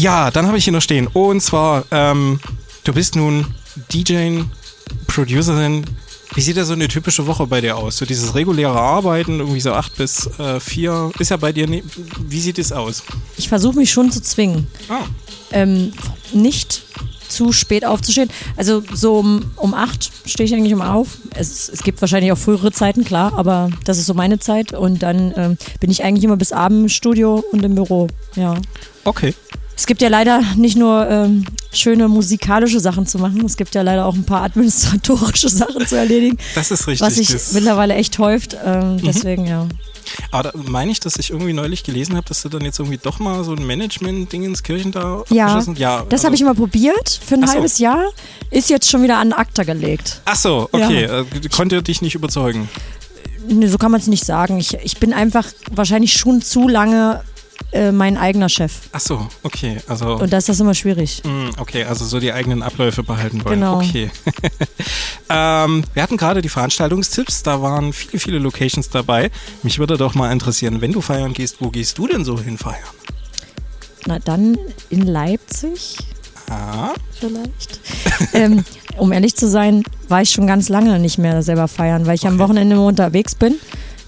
Ja, dann habe ich hier noch stehen. Und zwar, ähm, du bist nun DJ, Producerin. Wie sieht da so eine typische Woche bei dir aus? So dieses reguläre Arbeiten, irgendwie so acht bis äh, vier, ist ja bei dir, ne wie sieht es aus? Ich versuche mich schon zu zwingen. Ah. Ähm, nicht zu spät aufzustehen. Also so um, um acht stehe ich eigentlich immer auf. Es, es gibt wahrscheinlich auch frühere Zeiten, klar, aber das ist so meine Zeit. Und dann ähm, bin ich eigentlich immer bis Abend im Studio und im Büro. Ja. Okay. Es gibt ja leider nicht nur ähm, schöne musikalische Sachen zu machen, es gibt ja leider auch ein paar administratorische *laughs* Sachen zu erledigen. Das ist richtig. Was sich mittlerweile echt häuft. Ähm, deswegen, ja. Aber da meine ich, dass ich irgendwie neulich gelesen habe, dass du dann jetzt irgendwie doch mal so ein Management-Ding ins Kirchen da Ja, ja das also- habe ich mal probiert für ein so. halbes Jahr. Ist jetzt schon wieder an ACTA gelegt. Ach so, okay. Ja. Äh, konnte dich nicht überzeugen. Nee, so kann man es nicht sagen. Ich, ich bin einfach wahrscheinlich schon zu lange äh, mein eigener Chef. Ach so, okay. Also, Und da ist das immer schwierig. Mm, okay, also so die eigenen Abläufe behalten wollen. Genau. Okay. *laughs* ähm, wir hatten gerade die Veranstaltungstipps, da waren viele, viele Locations dabei. Mich würde doch mal interessieren, wenn du feiern gehst, wo gehst du denn so hin feiern? Na dann in Leipzig Ah, vielleicht. *laughs* ähm, um ehrlich zu sein, war ich schon ganz lange nicht mehr selber feiern, weil ich am Wochenende immer unterwegs bin.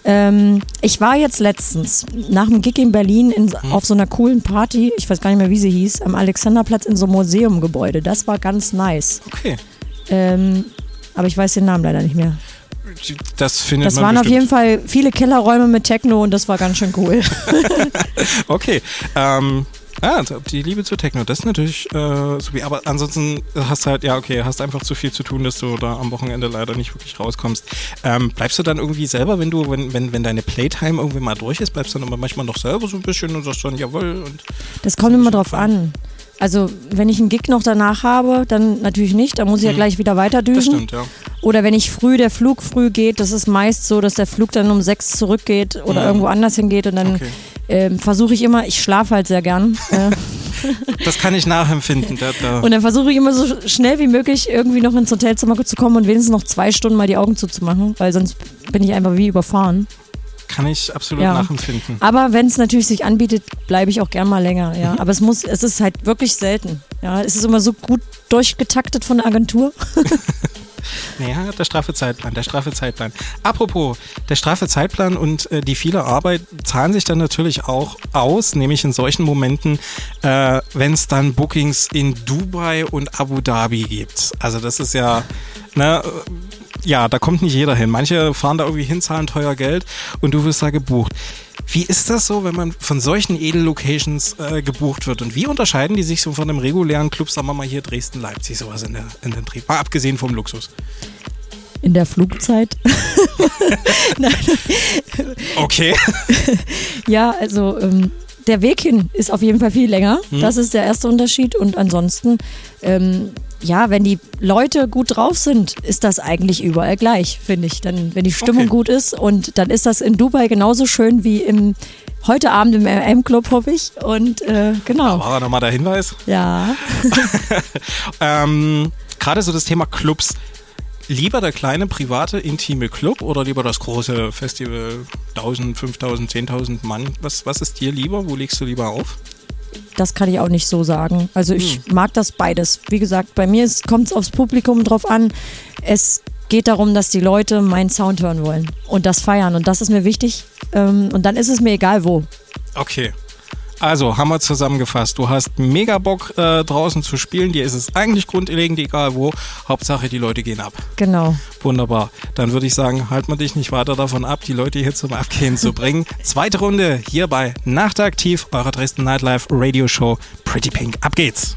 Ähm, ich war jetzt letztens nach dem Gig in Berlin in, Hm. auf so einer coolen Party, ich weiß gar nicht mehr, wie sie hieß, am Alexanderplatz in so einem Museumgebäude. Das war ganz nice. okay. Ähm, aber ich weiß den Namen leider nicht mehr. Das findet Das man waren auf bestimmt. jeden Fall viele Kellerräume mit Techno und das war ganz schön cool. *laughs* Okay. Ähm, ah, die Liebe zu Techno, das ist natürlich äh, so wie, aber ansonsten hast du halt, ja, okay, hast einfach zu viel zu tun, dass du da am Wochenende leider nicht wirklich rauskommst. Ähm, bleibst du dann irgendwie selber, wenn du, wenn, wenn, wenn deine Playtime irgendwie mal durch ist, bleibst du dann aber manchmal noch selber so ein bisschen und sagst dann, jawohl, und Das kommt immer drauf an. Also, wenn ich einen Gig noch danach habe, dann natürlich nicht. Da muss ich ja Hm. gleich wieder weiter düsen. stimmt, ja. Oder wenn ich früh, der Flug früh geht, das ist meist so, dass der Flug dann um sechs zurückgeht oder Mhm. irgendwo anders hingeht und dann Okay. ähm, versuche ich immer, ich schlafe halt sehr gern. äh, *laughs* *laughs* Das kann ich nachempfinden. Da, da. und dann versuche ich immer so schnell wie möglich irgendwie noch ins Hotelzimmer zu kommen und wenigstens noch zwei Stunden mal die Augen zuzumachen, weil sonst bin ich einfach wie überfahren. Kann ich absolut Ja. nachempfinden. Aber wenn es natürlich sich anbietet, bleibe ich auch gern mal länger. Ja. Aber es muss, es ist halt wirklich selten. Ja, es ist immer so gut durchgetaktet von der Agentur. *laughs* *laughs* Naja, der straffe Zeitplan, der straffe Zeitplan. Apropos, der straffe Zeitplan und äh, die viele Arbeit zahlen sich dann natürlich auch aus, nämlich in solchen Momenten, äh, wenn es dann Bookings in Dubai und Abu Dhabi gibt. Also das ist ja, ne, ja, da kommt nicht jeder hin. Manche fahren da irgendwie hin, zahlen teuer Geld und du wirst da gebucht. Wie ist das so, wenn man von solchen Edellocations äh, gebucht wird? Und wie unterscheiden die sich so von einem regulären Club, sagen wir mal hier Dresden, Leipzig, sowas in, der, in den Trieb? Mal abgesehen vom Luxus. In der Flugzeit. *laughs* Okay. *laughs* Ja, also ähm, der Weg hin ist auf jeden Fall viel länger. Mhm. Das ist der erste Unterschied. Und ansonsten, ähm, ja, wenn die Leute gut drauf sind, ist das eigentlich überall gleich, finde ich. Dann, wenn die Stimmung Okay. gut ist und dann ist das in Dubai genauso schön wie im heute Abend im RM-Club, hoffe ich. Und äh, genau. War nochmal der Hinweis. Ja. *laughs* Ähm, Gerade so das Thema Clubs. Lieber der kleine, private, intime Club oder lieber das große Festival 1000, 5000, 10.000 Mann? Was, was ist dir lieber? Wo legst du lieber auf? Das kann ich auch nicht so sagen. Also ich Hm. mag das beides. Wie gesagt, bei mir kommt es aufs Publikum drauf an. Es geht darum, dass die Leute meinen Sound hören wollen und das feiern. Und das ist mir wichtig. Ähm, und dann ist es mir egal wo. Okay. Also, haben wir zusammengefasst. Du hast mega Bock äh, draußen zu spielen. Dir ist es eigentlich grundlegend egal wo. Hauptsache, die Leute gehen ab. Genau. Wunderbar. Dann würde ich sagen, halt man dich nicht weiter davon ab, die Leute hier zum Abgehen zu bringen. *laughs* Zweite Runde hier bei Nachtaktiv, eurer Dresden Nightlife Radio Show Pretty Pink. Ab geht's.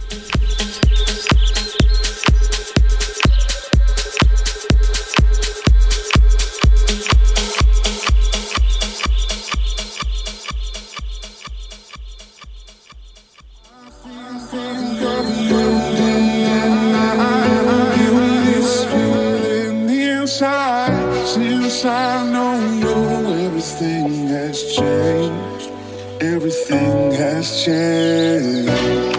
Since I, since I everything has changed. Everything has changed.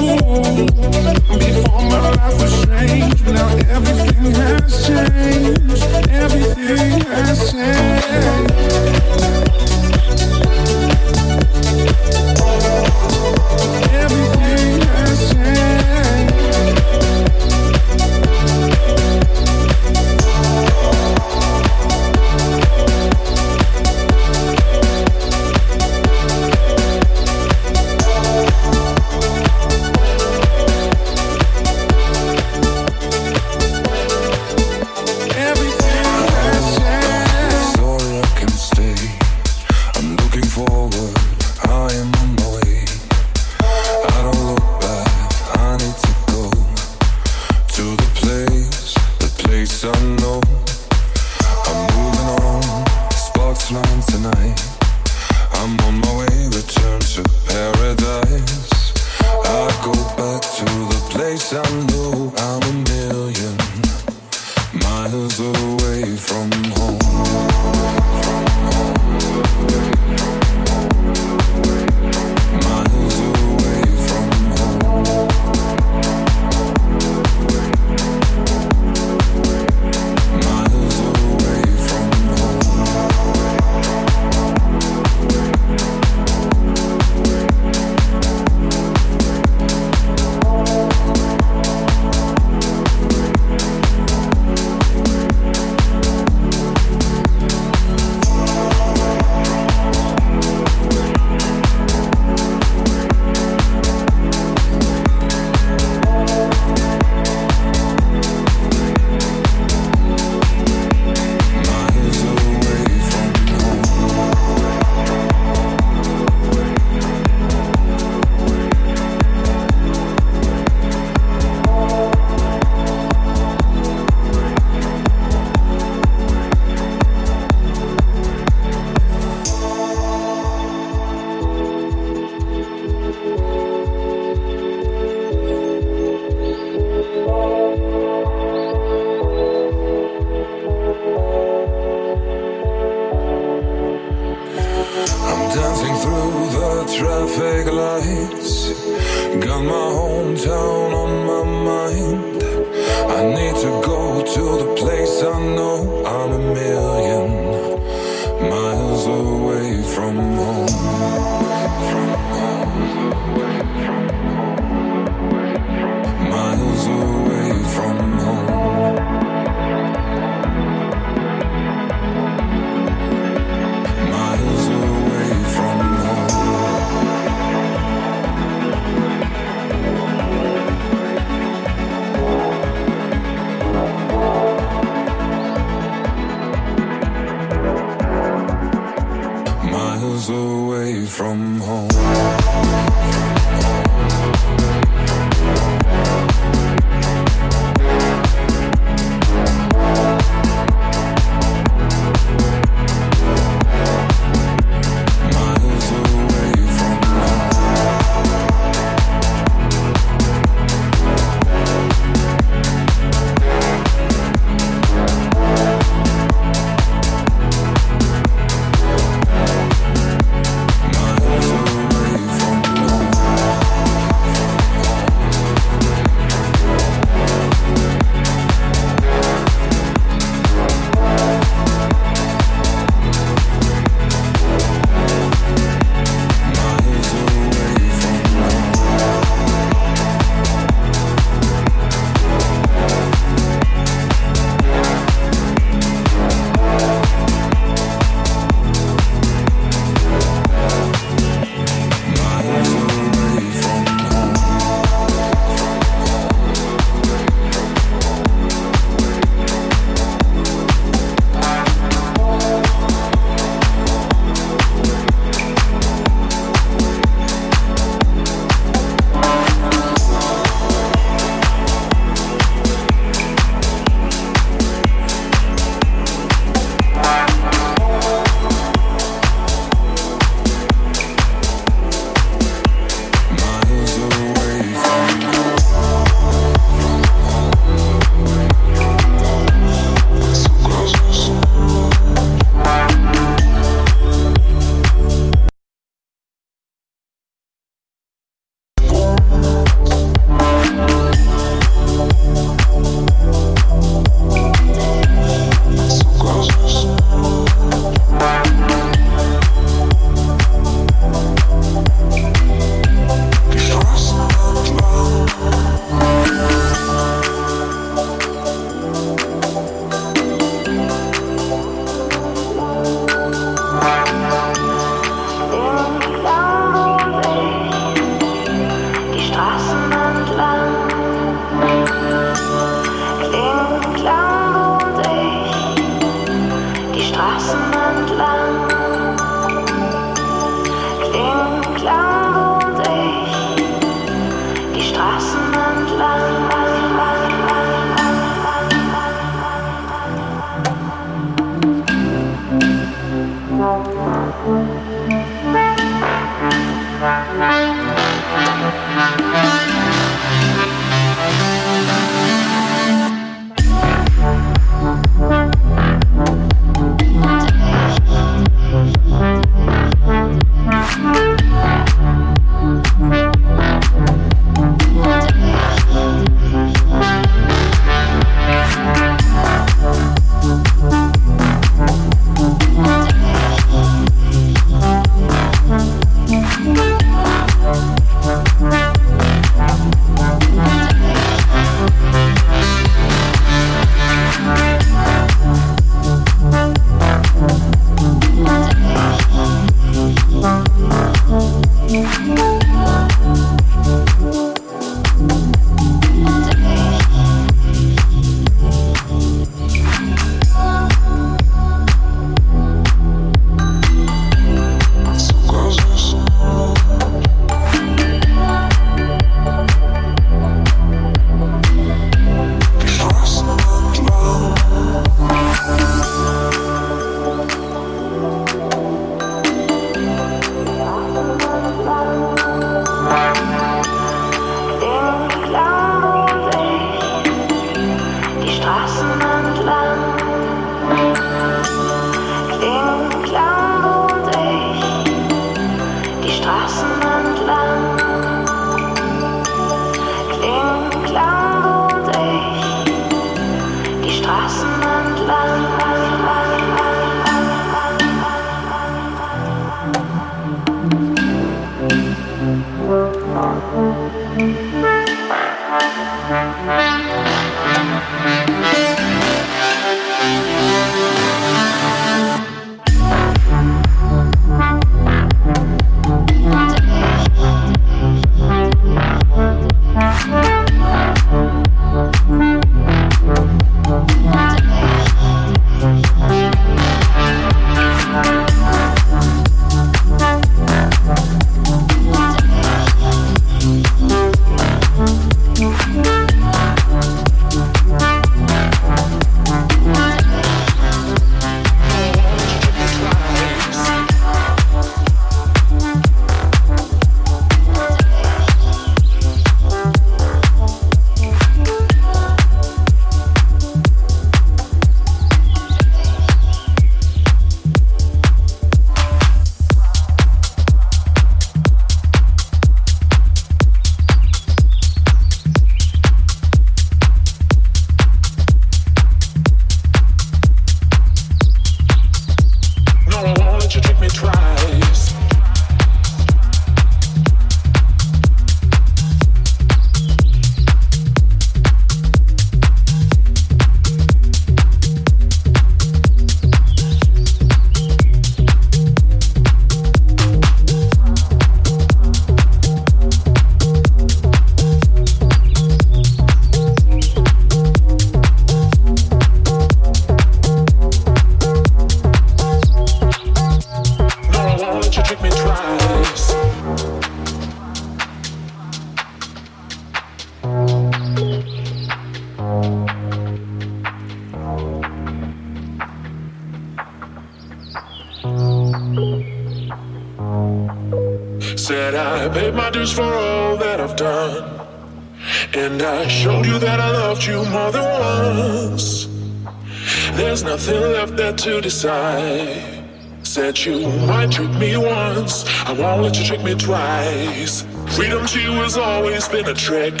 been a trick.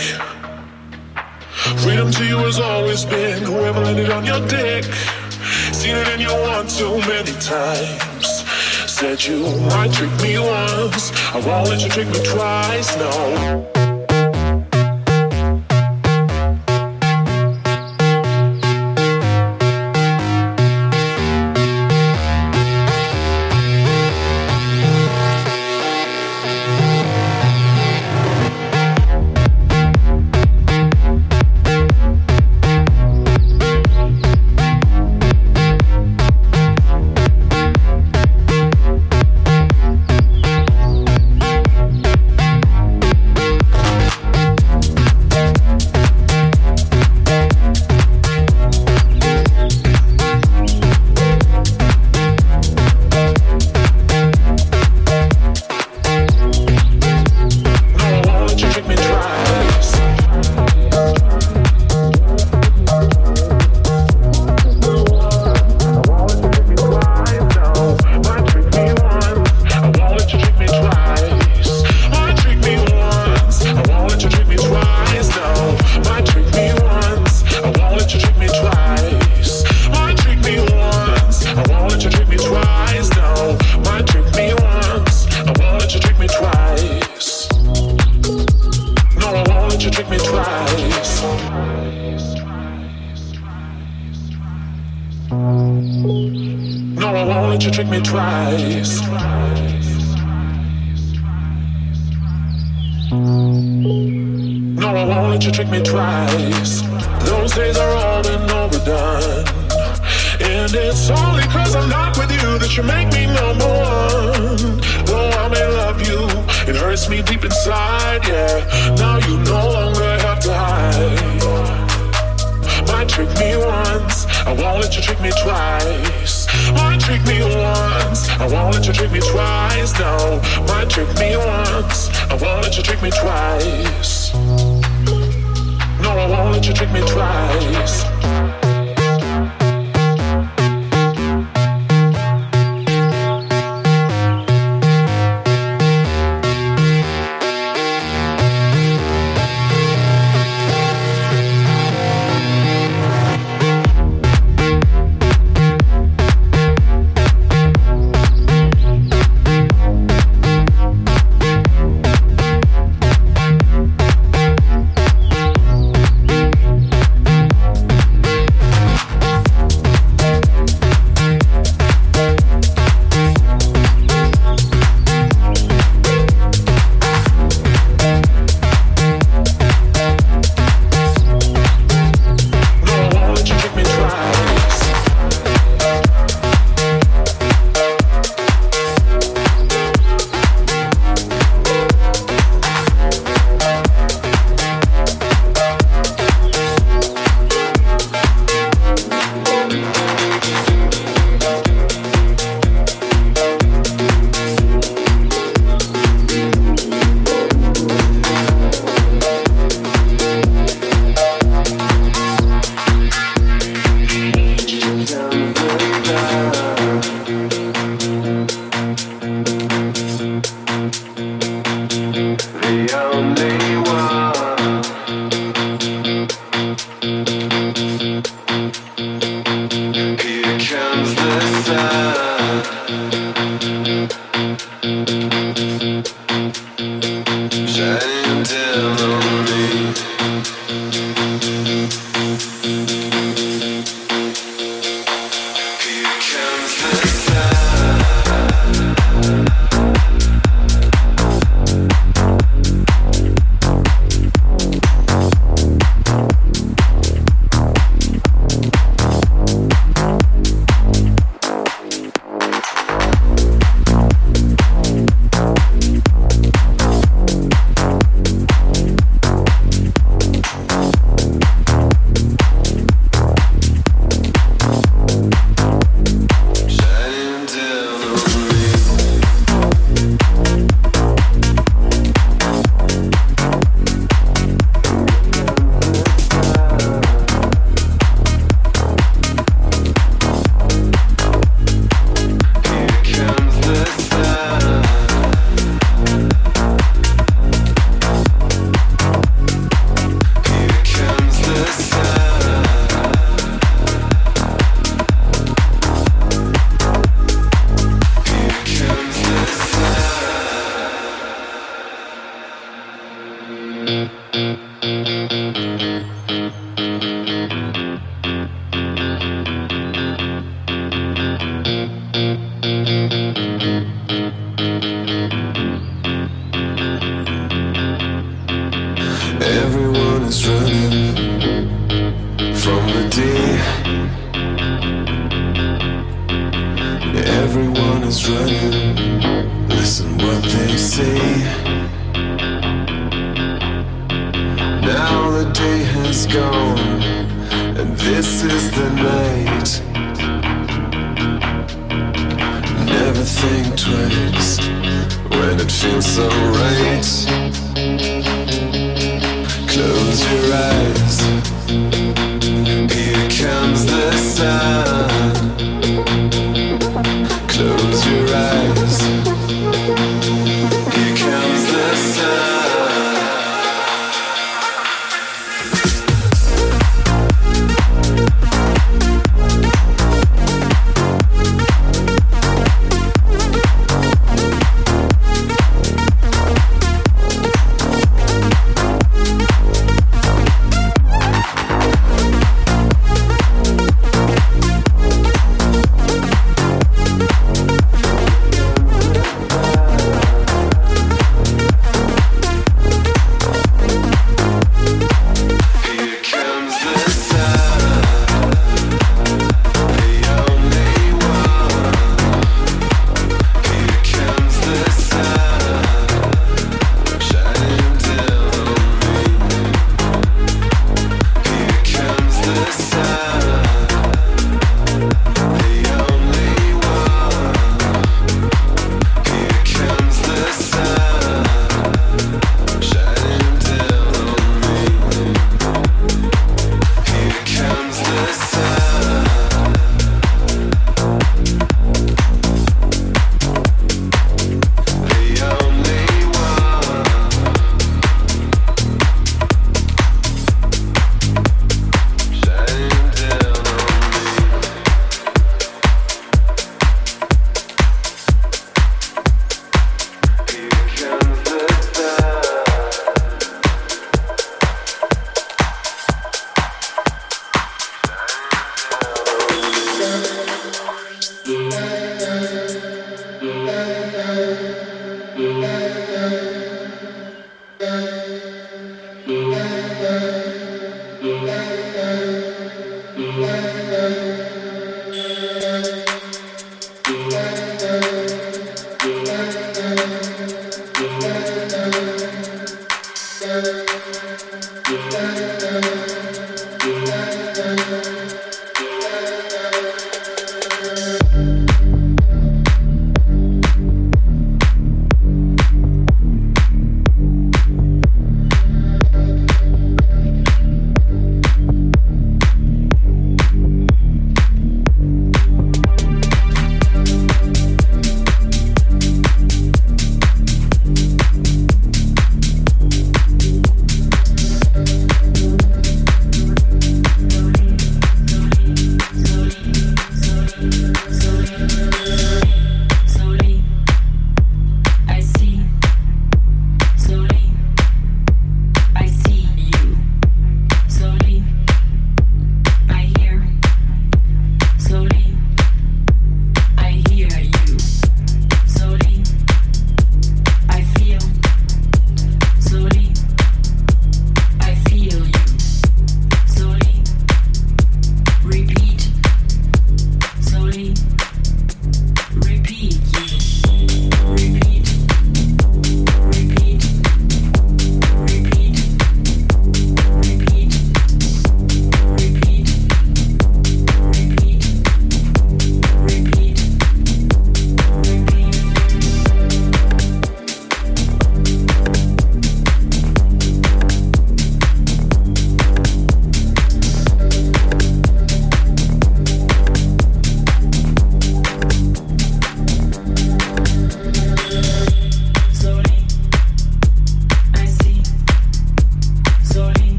Freedom to you has always been whoever landed on your dick. Seen it in your one too many times. Said you might trick me once. I won't let you trick me twice, no.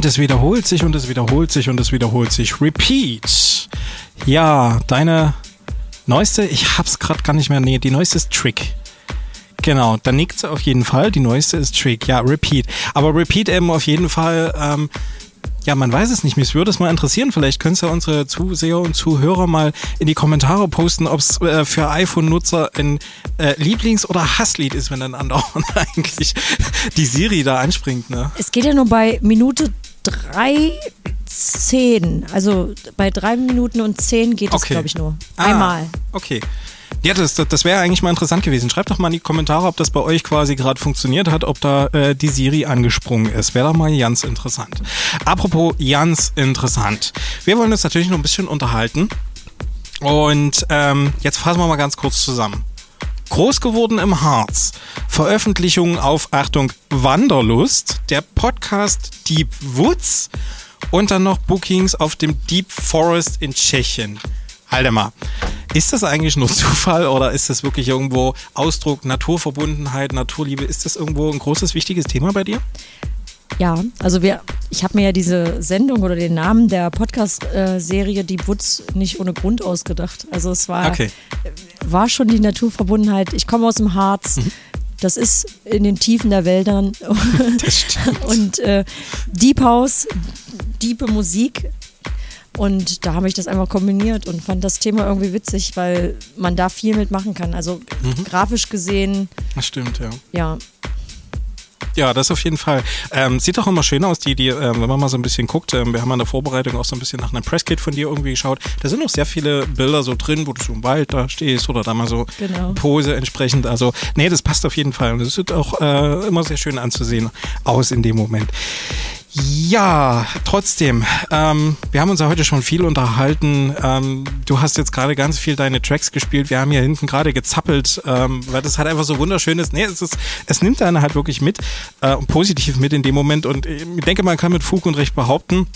Und es wiederholt sich und es wiederholt sich und es wiederholt sich. Repeat. Ja, deine neueste, ich hab's gerade gar nicht mehr, nee, die neueste ist Trick. Genau, da nickt sie auf jeden Fall. Die neueste ist Trick, ja, Repeat. Aber Repeat eben auf jeden Fall, ähm, ja, man weiß es nicht. Mich würde es mal interessieren. Vielleicht können es ja unsere Zuseher und Zuhörer mal in die Kommentare posten, ob es äh, für iPhone-Nutzer ein äh, Lieblings- oder Hasslied ist, wenn dann andauernd *laughs* eigentlich die Siri da anspringt. Ne? Es geht ja nur bei Minute 3, 10. Also bei 3 Minuten und 10 geht es, Okay. glaube ich, nur. Ah, Einmal. Okay. Ja, das, das, das wäre eigentlich mal interessant gewesen. Schreibt doch mal in die Kommentare, ob das bei euch quasi gerade funktioniert hat, ob da äh, die Siri angesprungen ist. Wäre doch mal ganz interessant. Apropos ganz interessant. Wir wollen uns natürlich noch ein bisschen unterhalten. Und ähm, jetzt fassen wir mal ganz kurz zusammen. Groß geworden im Harz. Veröffentlichungen auf, Achtung, Wanderlust. Der Podcast Deep Woods. Und dann noch Bookings auf dem Deep Forest in Tschechien. Halte mal. Ist das eigentlich nur *laughs* Zufall oder ist das wirklich irgendwo Ausdruck Naturverbundenheit, Naturliebe? Ist das irgendwo ein großes, wichtiges Thema bei dir? Ja, also wir, ich habe mir ja diese Sendung oder den Namen der Podcast-Serie Deep Woods nicht ohne Grund ausgedacht. Also es war, Okay. war schon die Naturverbundenheit. Ich komme aus dem Harz. Mhm. Das ist in den Tiefen der Wäldern. *laughs* Das stimmt. Und äh, Deep House, diepe Musik. Und da habe ich das einfach kombiniert und fand das Thema irgendwie witzig, weil man da viel mitmachen kann. Also Mhm. grafisch gesehen, Das stimmt, ja. ja, Ja, das auf jeden Fall. Ähm, sieht doch immer schön aus, die, die ähm, wenn man mal so ein bisschen guckt, ähm, wir haben an der Vorbereitung auch so ein bisschen nach einem Presskit von dir irgendwie geschaut. Da sind noch sehr viele Bilder so drin, wo du so im Wald da stehst oder da mal so Genau. Pose entsprechend. Also, nee, das passt auf jeden Fall. Und es sieht auch äh, immer sehr schön anzusehen aus in dem Moment. Ja, trotzdem, ähm, wir haben uns ja heute schon viel unterhalten. Ähm, du hast jetzt gerade ganz viel deine Tracks gespielt. Wir haben hier hinten gerade gezappelt, ähm, weil das halt einfach so wunderschön ist. Nee, es, ist, es nimmt einen halt wirklich mit, äh, positiv mit in dem Moment. Und ich denke, man kann mit Fug und Recht behaupten,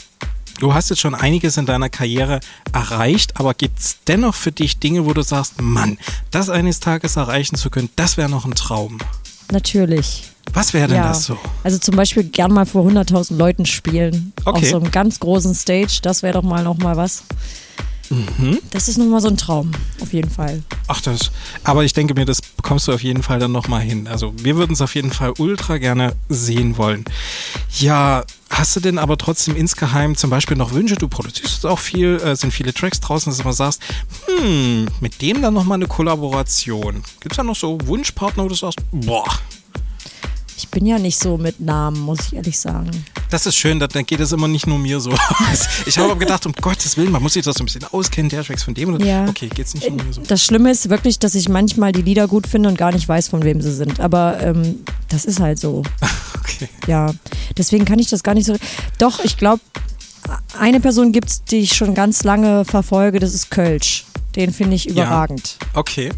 Du hast jetzt schon einiges in deiner Karriere erreicht, aber gibt es dennoch für dich Dinge, wo du sagst, Mann, das eines Tages erreichen zu können, das wäre noch ein Traum. natürlich. Was wäre denn ja. das so? Also zum Beispiel gern mal vor 100.000 Leuten spielen. Okay. Auf so einem ganz großen Stage, das wäre doch mal noch mal was. Mhm. Das ist noch mal so ein Traum, auf jeden Fall. Ach das. Aber ich denke mir, das bekommst du auf jeden Fall dann nochmal hin. Also wir würden es auf jeden Fall ultra gerne sehen wollen. Ja, hast du denn aber trotzdem insgeheim zum Beispiel noch Wünsche? Du produzierst auch viel, äh, sind viele Tracks draußen, dass du mal sagst, hm, mit dem dann nochmal eine Kollaboration. Gibt es da noch so Wunschpartner, wo du sagst, boah, Ich bin ja nicht so mit Namen, muss ich ehrlich sagen. Das ist schön, dann dann geht es immer nicht nur mir so aus. *laughs* Ich habe aber gedacht, um Gottes Willen, man muss sich das so ein bisschen auskennen, der Tracks von dem oder Ja. Okay, geht's nicht nur mir so. Das Schlimme ist wirklich, dass ich manchmal die Lieder gut finde und gar nicht weiß, von wem sie sind. Aber ähm, das ist halt so. *laughs* Okay. Ja, deswegen kann ich das gar nicht so. Doch, ich glaube, eine Person gibt es, die ich schon ganz lange verfolge, das ist Kölsch. Den finde ich überragend. Okay.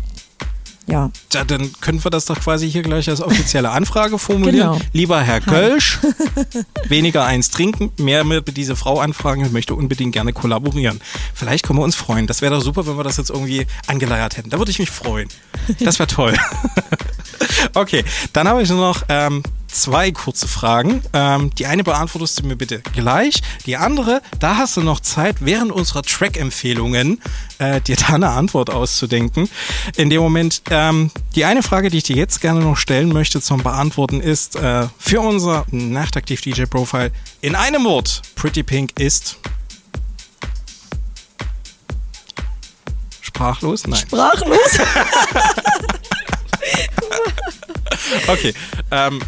Ja. Ja, dann können wir das doch quasi hier gleich als offizielle Anfrage formulieren. Genau. Lieber Herr Hi. Kölsch, *laughs* weniger eins trinken, mehr mit diese Frau anfragen und möchte unbedingt gerne kollaborieren. Vielleicht können wir uns freuen. Das wäre doch super, wenn wir das jetzt irgendwie angeleiert hätten. Da würde ich mich freuen. Das wäre toll. *laughs* okay, dann habe ich nur noch ähm, zwei kurze Fragen. Ähm, die eine beantwortest du mir bitte gleich. Die andere, da hast du noch Zeit, während unserer Track-Empfehlungen äh, dir da eine Antwort auszudenken. In dem Moment, ähm, die eine Frage, die ich dir jetzt gerne noch stellen möchte zum Beantworten ist, äh, für unser Nachtaktiv-DJ-Profile in einem Wort, Pretty Pink ist... Sprachlos? Nein. Sprachlos? *laughs* Okay. Ähm,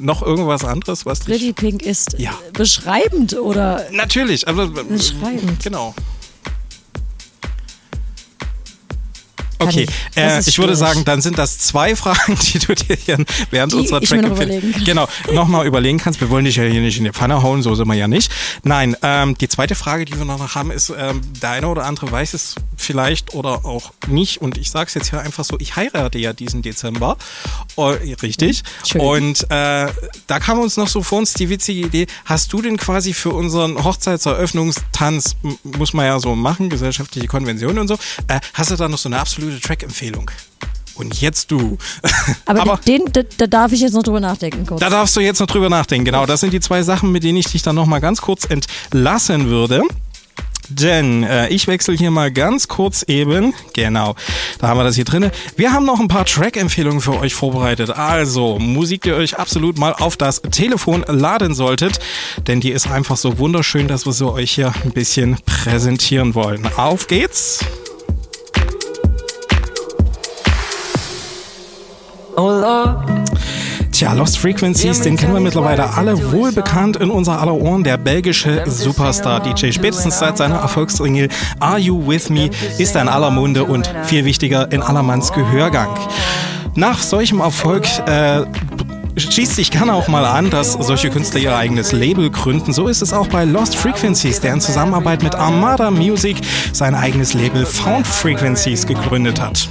noch irgendwas anderes, was. Pretty Pink ist Ja. beschreibend oder Natürlich, aber Beschreibend. genau. Okay, äh, ich würde sagen, dann sind das zwei *laughs* Fragen, die du dir hier während Die unserer noch Track überlegen kann. genau nochmal überlegen kannst. Wir wollen dich ja hier nicht in die Pfanne hauen, so sind wir ja nicht. Nein, ähm, die zweite Frage, die wir noch haben, ist, ähm, der eine oder andere weiß es vielleicht oder auch nicht. Und ich sage es jetzt hier einfach so: Ich heirate ja diesen Dezember, oh, richtig. Schön. Und äh, da kam uns noch so vor uns die witzige Idee: Hast du denn quasi für unseren Hochzeitseröffnungstanz muss man ja so machen, gesellschaftliche Konvention und so. Äh, hast du da noch so eine absolute Track-Empfehlung? Und jetzt du. *laughs* Aber, den, da, da darf ich jetzt noch drüber nachdenken kurz. Da darfst du jetzt noch drüber nachdenken. Genau, das sind die zwei Sachen, mit denen ich dich dann noch mal ganz kurz entlassen würde. Denn äh, ich wechsle hier mal ganz kurz eben. Genau, da haben wir das hier drinne. Wir haben noch ein paar Track-Empfehlungen für euch vorbereitet. Also Musik, die ihr euch absolut mal auf das Telefon laden solltet. Denn die ist einfach so wunderschön, dass wir sie euch hier ein bisschen präsentieren wollen. Auf geht's! Tja, Lost Frequencies, den kennen wir mittlerweile alle wohl bekannt in unser aller Ohren. Der belgische Superstar-DJ, spätestens seit seiner Erfolgsringe Are You With Me, ist er in aller Munde und viel wichtiger in allermanns Gehörgang. Nach solchem Erfolg äh, schießt sich gerne auch mal an, dass solche Künstler ihr eigenes Label gründen. So ist es auch bei Lost Frequencies, der in Zusammenarbeit mit Armada Music sein eigenes Label Found Frequencies gegründet hat.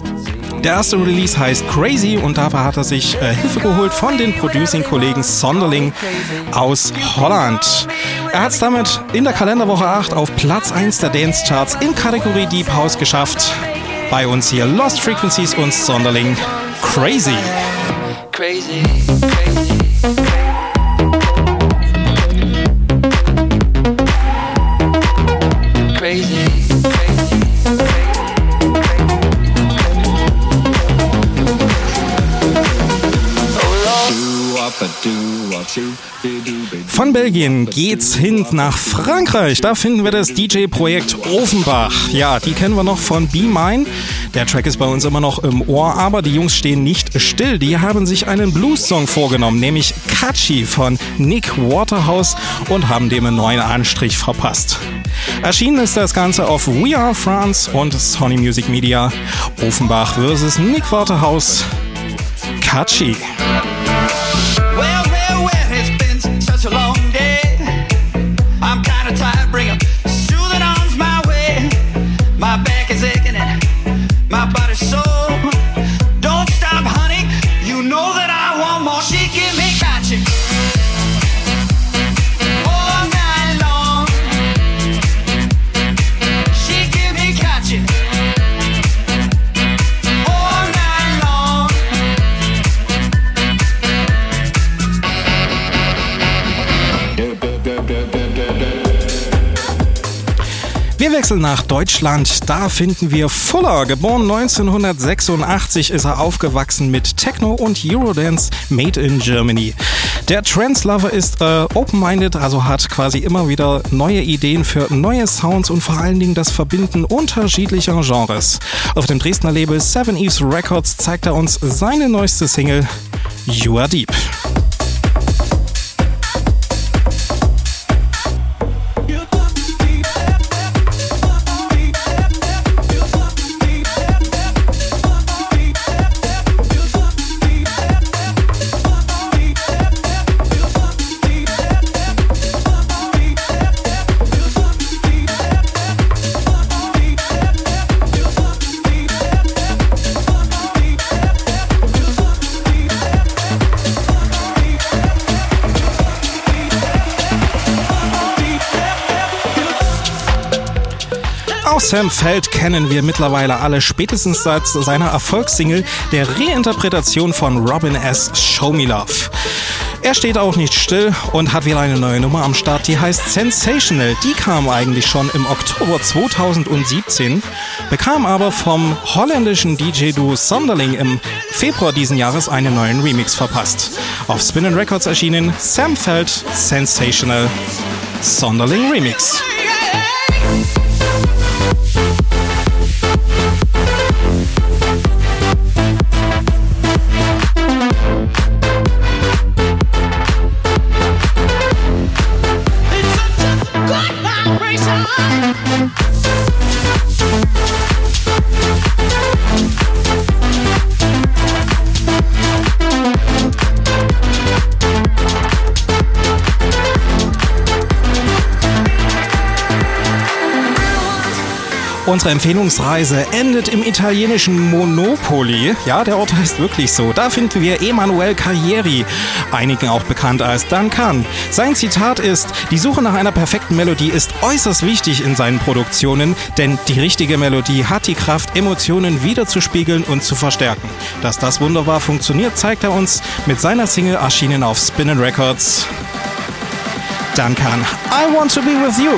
Der erste Release heißt Crazy und dafür hat er sich äh, Hilfe geholt von den Producing-Kollegen Sonderling aus Holland. Er hat es damit in der Kalenderwoche 8 auf Platz 1 der Dance-Charts in Kategorie Deep House geschafft. Bei uns hier Lost Frequencies und Sonderling Crazy. Crazy. Crazy. Von Belgien geht's hin nach Frankreich. Da finden wir das DJ-Projekt Ofenbach. Ja, die kennen wir noch von Be Mine. Der Track ist bei uns immer noch im Ohr, aber die Jungs stehen nicht still. Die haben sich einen Blues-Song vorgenommen, nämlich Catchy von Nick Waterhouse und haben dem einen neuen Anstrich verpasst. Erschienen ist das Ganze auf We Are France und Sony Music Media. Ofenbach versus Nick Waterhouse. Well, well, bring 'em soothing arms my way. My Wir wechseln nach Deutschland. Da finden wir Fuller. Geboren 1986 ist er aufgewachsen mit Techno und Eurodance made in Germany. Der Trance-Lover ist äh, open-minded, also hat quasi immer wieder neue Ideen für neue Sounds und vor allen Dingen das Verbinden unterschiedlicher Genres. Auf dem Dresdner Label Seven Eves Records zeigt er uns seine neueste Single You Are Deep. Sam Feld kennen wir mittlerweile alle spätestens seit seiner Erfolgssingle der Reinterpretation von Robin S. Show Me Love. Er steht auch nicht still und hat wieder eine neue Nummer am Start, die heißt Sensational. Die kam eigentlich schon im Oktober 2017, bekam aber vom holländischen DJ-Duo Sonderling im Februar diesen Jahres einen neuen Remix verpasst. Auf Spin Records erschienen Sam Feld Sensational Sonderling Remix. Unsere Empfehlungsreise endet im italienischen Monopoli. Ja, der Ort heißt wirklich so. Da finden wir Emanuel Carrieri, einigen auch bekannt als Duncan. Sein Zitat ist, die Suche nach einer perfekten Melodie ist äußerst wichtig in seinen Produktionen, denn die richtige Melodie hat die Kraft, Emotionen wiederzuspiegeln und zu verstärken. Dass das wunderbar funktioniert, zeigt er uns mit seiner Single erschienen auf Spinnin' Records. Duncan, I want to be with you.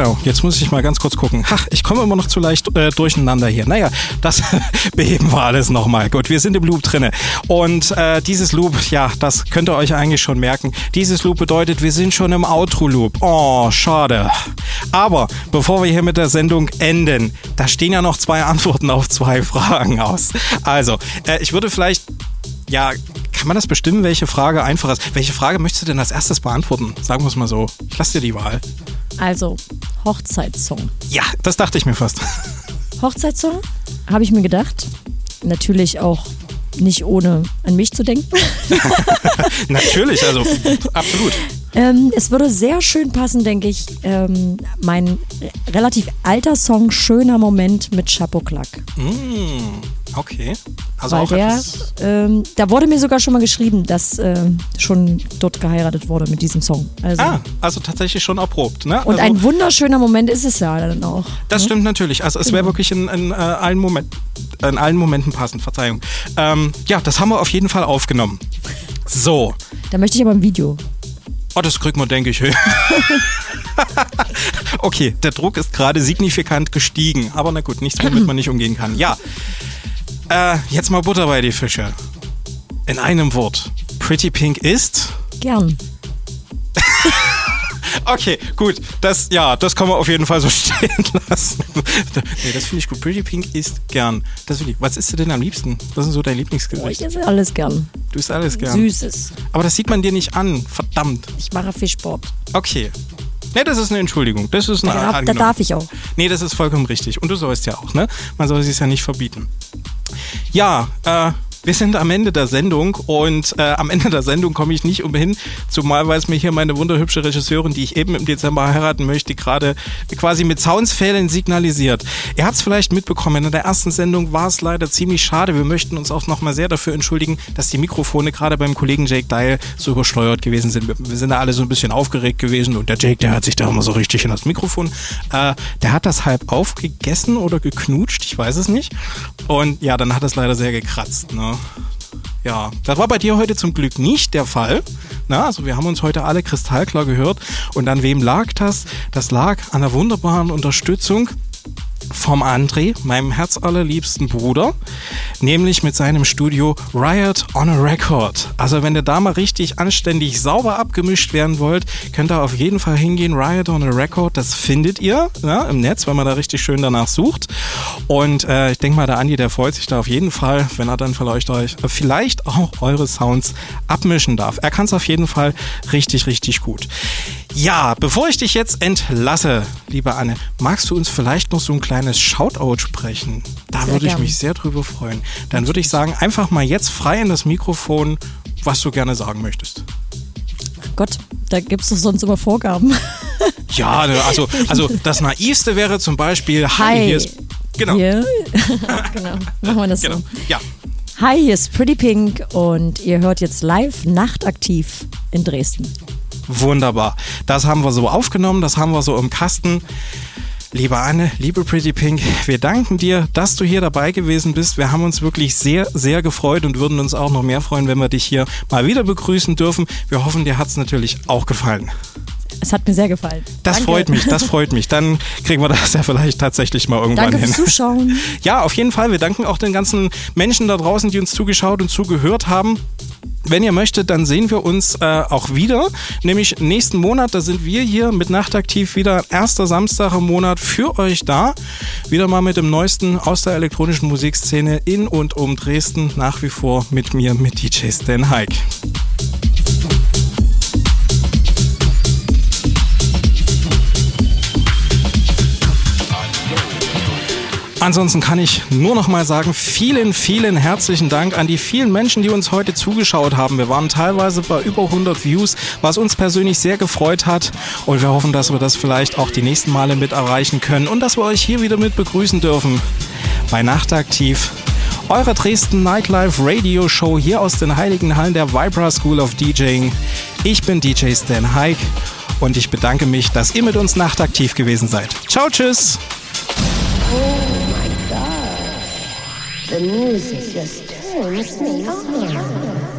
Genau, jetzt muss ich mal ganz kurz gucken. Ach, ich komme immer noch zu leicht äh, durcheinander hier. Naja, das *laughs* beheben wir alles nochmal. Gut, wir sind im Loop drinne. Und äh, dieses Loop, ja, das könnt ihr euch eigentlich schon merken. Dieses Loop bedeutet, wir sind schon im Outro-Loop. Oh, schade. Aber bevor wir hier mit der Sendung enden, da stehen ja noch zwei Antworten auf zwei Fragen aus. Also, äh, ich würde vielleicht ja, kann man das bestimmen, welche Frage einfach ist? Welche Frage möchtest du denn als erstes beantworten? Sagen wir es mal so. Ich lasse dir die Wahl. Also, Hochzeitssong. Ja, das dachte ich mir fast. Hochzeitssong, habe ich mir gedacht. Natürlich auch nicht ohne an mich zu denken. *laughs* Natürlich, also absolut. Ähm, es würde sehr schön passen, denke ich, ähm, mein re- relativ alter Song Schöner Moment mit Chapeau Clack. Mm, okay. Also Weil auch der, ähm, da wurde mir sogar schon mal geschrieben, dass ähm, schon dort geheiratet wurde mit diesem Song. Also, Ah, also tatsächlich schon erprobt, ne? und also, ein wunderschöner Moment ist es ja dann auch. Das ne? stimmt natürlich. Also es wäre wirklich in, in, äh, allen Moment, in allen Momenten passend, Verzeihung. Ähm, ja, das haben wir auf jeden Fall aufgenommen. So. Da möchte ich aber ein Video. Oh, das kriegt man, denke ich, *laughs* okay, der Druck ist gerade signifikant gestiegen. Aber na gut, nichts, womit man nicht umgehen kann. Ja. Äh, jetzt mal Butter bei die Fische. In einem Wort. Pretty Pink ist. Gern. Okay, gut. Das, ja, das kann man auf jeden Fall so *laughs* stehen lassen. nee, das finde ich gut. Pretty Pink ist gern. Das will ich. Was isst du denn am liebsten? Was ist so dein Oh, ich Lieblingsgericht? esse alles gern. Du isst alles gern. Süßes. Aber das sieht man dir nicht an. Verdammt. Ich mache Fischsport. Okay. Nee, das ist eine Entschuldigung. Das ist eine Da, da darf ich auch. Nee, das ist vollkommen richtig. Und du sollst ja auch, ne? Man soll es ja nicht verbieten. Ja, äh, wir sind am Ende der Sendung und äh, am Ende der Sendung komme ich nicht umhin, zumal weil es mir hier meine wunderhübsche Regisseurin, die ich eben im Dezember heiraten möchte, gerade quasi mit Soundsfällen signalisiert. Ihr habt es vielleicht mitbekommen, in der ersten Sendung war es leider ziemlich schade. Wir möchten uns auch nochmal sehr dafür entschuldigen, dass die Mikrofone gerade beim Kollegen Jake Dial so übersteuert gewesen sind. Wir, wir sind da alle so ein bisschen aufgeregt gewesen und der Jake, der hat sich da immer so richtig in das Mikrofon, äh, der hat das halb aufgegessen oder geknutscht, ich weiß es nicht. Und ja, dann hat es leider sehr gekratzt. Ne? Ja, das war bei dir heute zum Glück nicht der Fall. Na, also wir haben uns heute alle kristallklar gehört. Und an wem lag das? Das lag an der wunderbaren Unterstützung vom André, meinem herzallerliebsten Bruder, nämlich mit seinem Studio Riot on a Record. Also wenn ihr da mal richtig anständig sauber abgemischt werden wollt, könnt ihr auf jeden Fall hingehen. Riot on a Record, das findet ihr ja, im Netz, wenn man da richtig schön danach sucht. Und äh, ich denke mal, der Andi, der freut sich da auf jeden Fall, wenn er dann vielleicht euch vielleicht auch eure Sounds abmischen darf. Er kann es auf jeden Fall richtig, richtig gut. Ja, bevor ich dich jetzt entlasse, liebe Anne, magst du uns vielleicht noch so ein kleines Shoutout sprechen? Da Sehr würde ich gern. mich sehr drüber freuen. Dann würde ich sagen, einfach mal jetzt frei in das Mikrofon, was du gerne sagen möchtest. Gott, da gibt es doch sonst immer Vorgaben. *laughs* Ja, ne, also, also das Naivste wäre zum Beispiel, hi, Hi. hier ist. Genau. Hier. *laughs* genau, machen wir das Genau. so. Ja. Hi, hier ist Pretty Pink und ihr hört jetzt live nachtaktiv in Dresden. Wunderbar. Das haben wir so aufgenommen, das haben wir so im Kasten. Liebe Anne, liebe Pretty Pink, wir danken dir, dass du hier dabei gewesen bist. Wir haben uns wirklich sehr, sehr gefreut und würden uns auch noch mehr freuen, wenn wir dich hier mal wieder begrüßen dürfen. Wir hoffen, dir hat es natürlich auch gefallen. Es hat mir sehr gefallen. Das Danke. freut mich, das freut mich. Dann kriegen wir das ja vielleicht tatsächlich mal irgendwann Danke hin. fürs Zuschauen. Ja, auf jeden Fall. Wir danken auch den ganzen Menschen da draußen, die uns zugeschaut und zugehört haben. Wenn ihr möchtet, dann sehen wir uns äh, auch wieder. Nämlich nächsten Monat, da sind wir hier mit Nachtaktiv wieder erster Samstag im Monat für euch da. Wieder mal mit dem Neuesten aus der elektronischen Musikszene in und um Dresden. Nach wie vor mit mir, mit DJ Stan Hike. Ansonsten kann ich nur noch mal sagen, vielen, vielen herzlichen Dank an die vielen Menschen, die uns heute zugeschaut haben. Wir waren teilweise bei über 100 Views, was uns persönlich sehr gefreut hat. Und wir hoffen, dass wir das vielleicht auch die nächsten Male mit erreichen können und dass wir euch hier wieder mit begrüßen dürfen bei Nachtaktiv. Eure Dresden Nightlife Radio Show hier aus den heiligen Hallen der Vibra School of DJing. Ich bin DJ Stan Hike und ich bedanke mich, dass ihr mit uns nachtaktiv gewesen seid. Ciao, tschüss! The music just turns me on.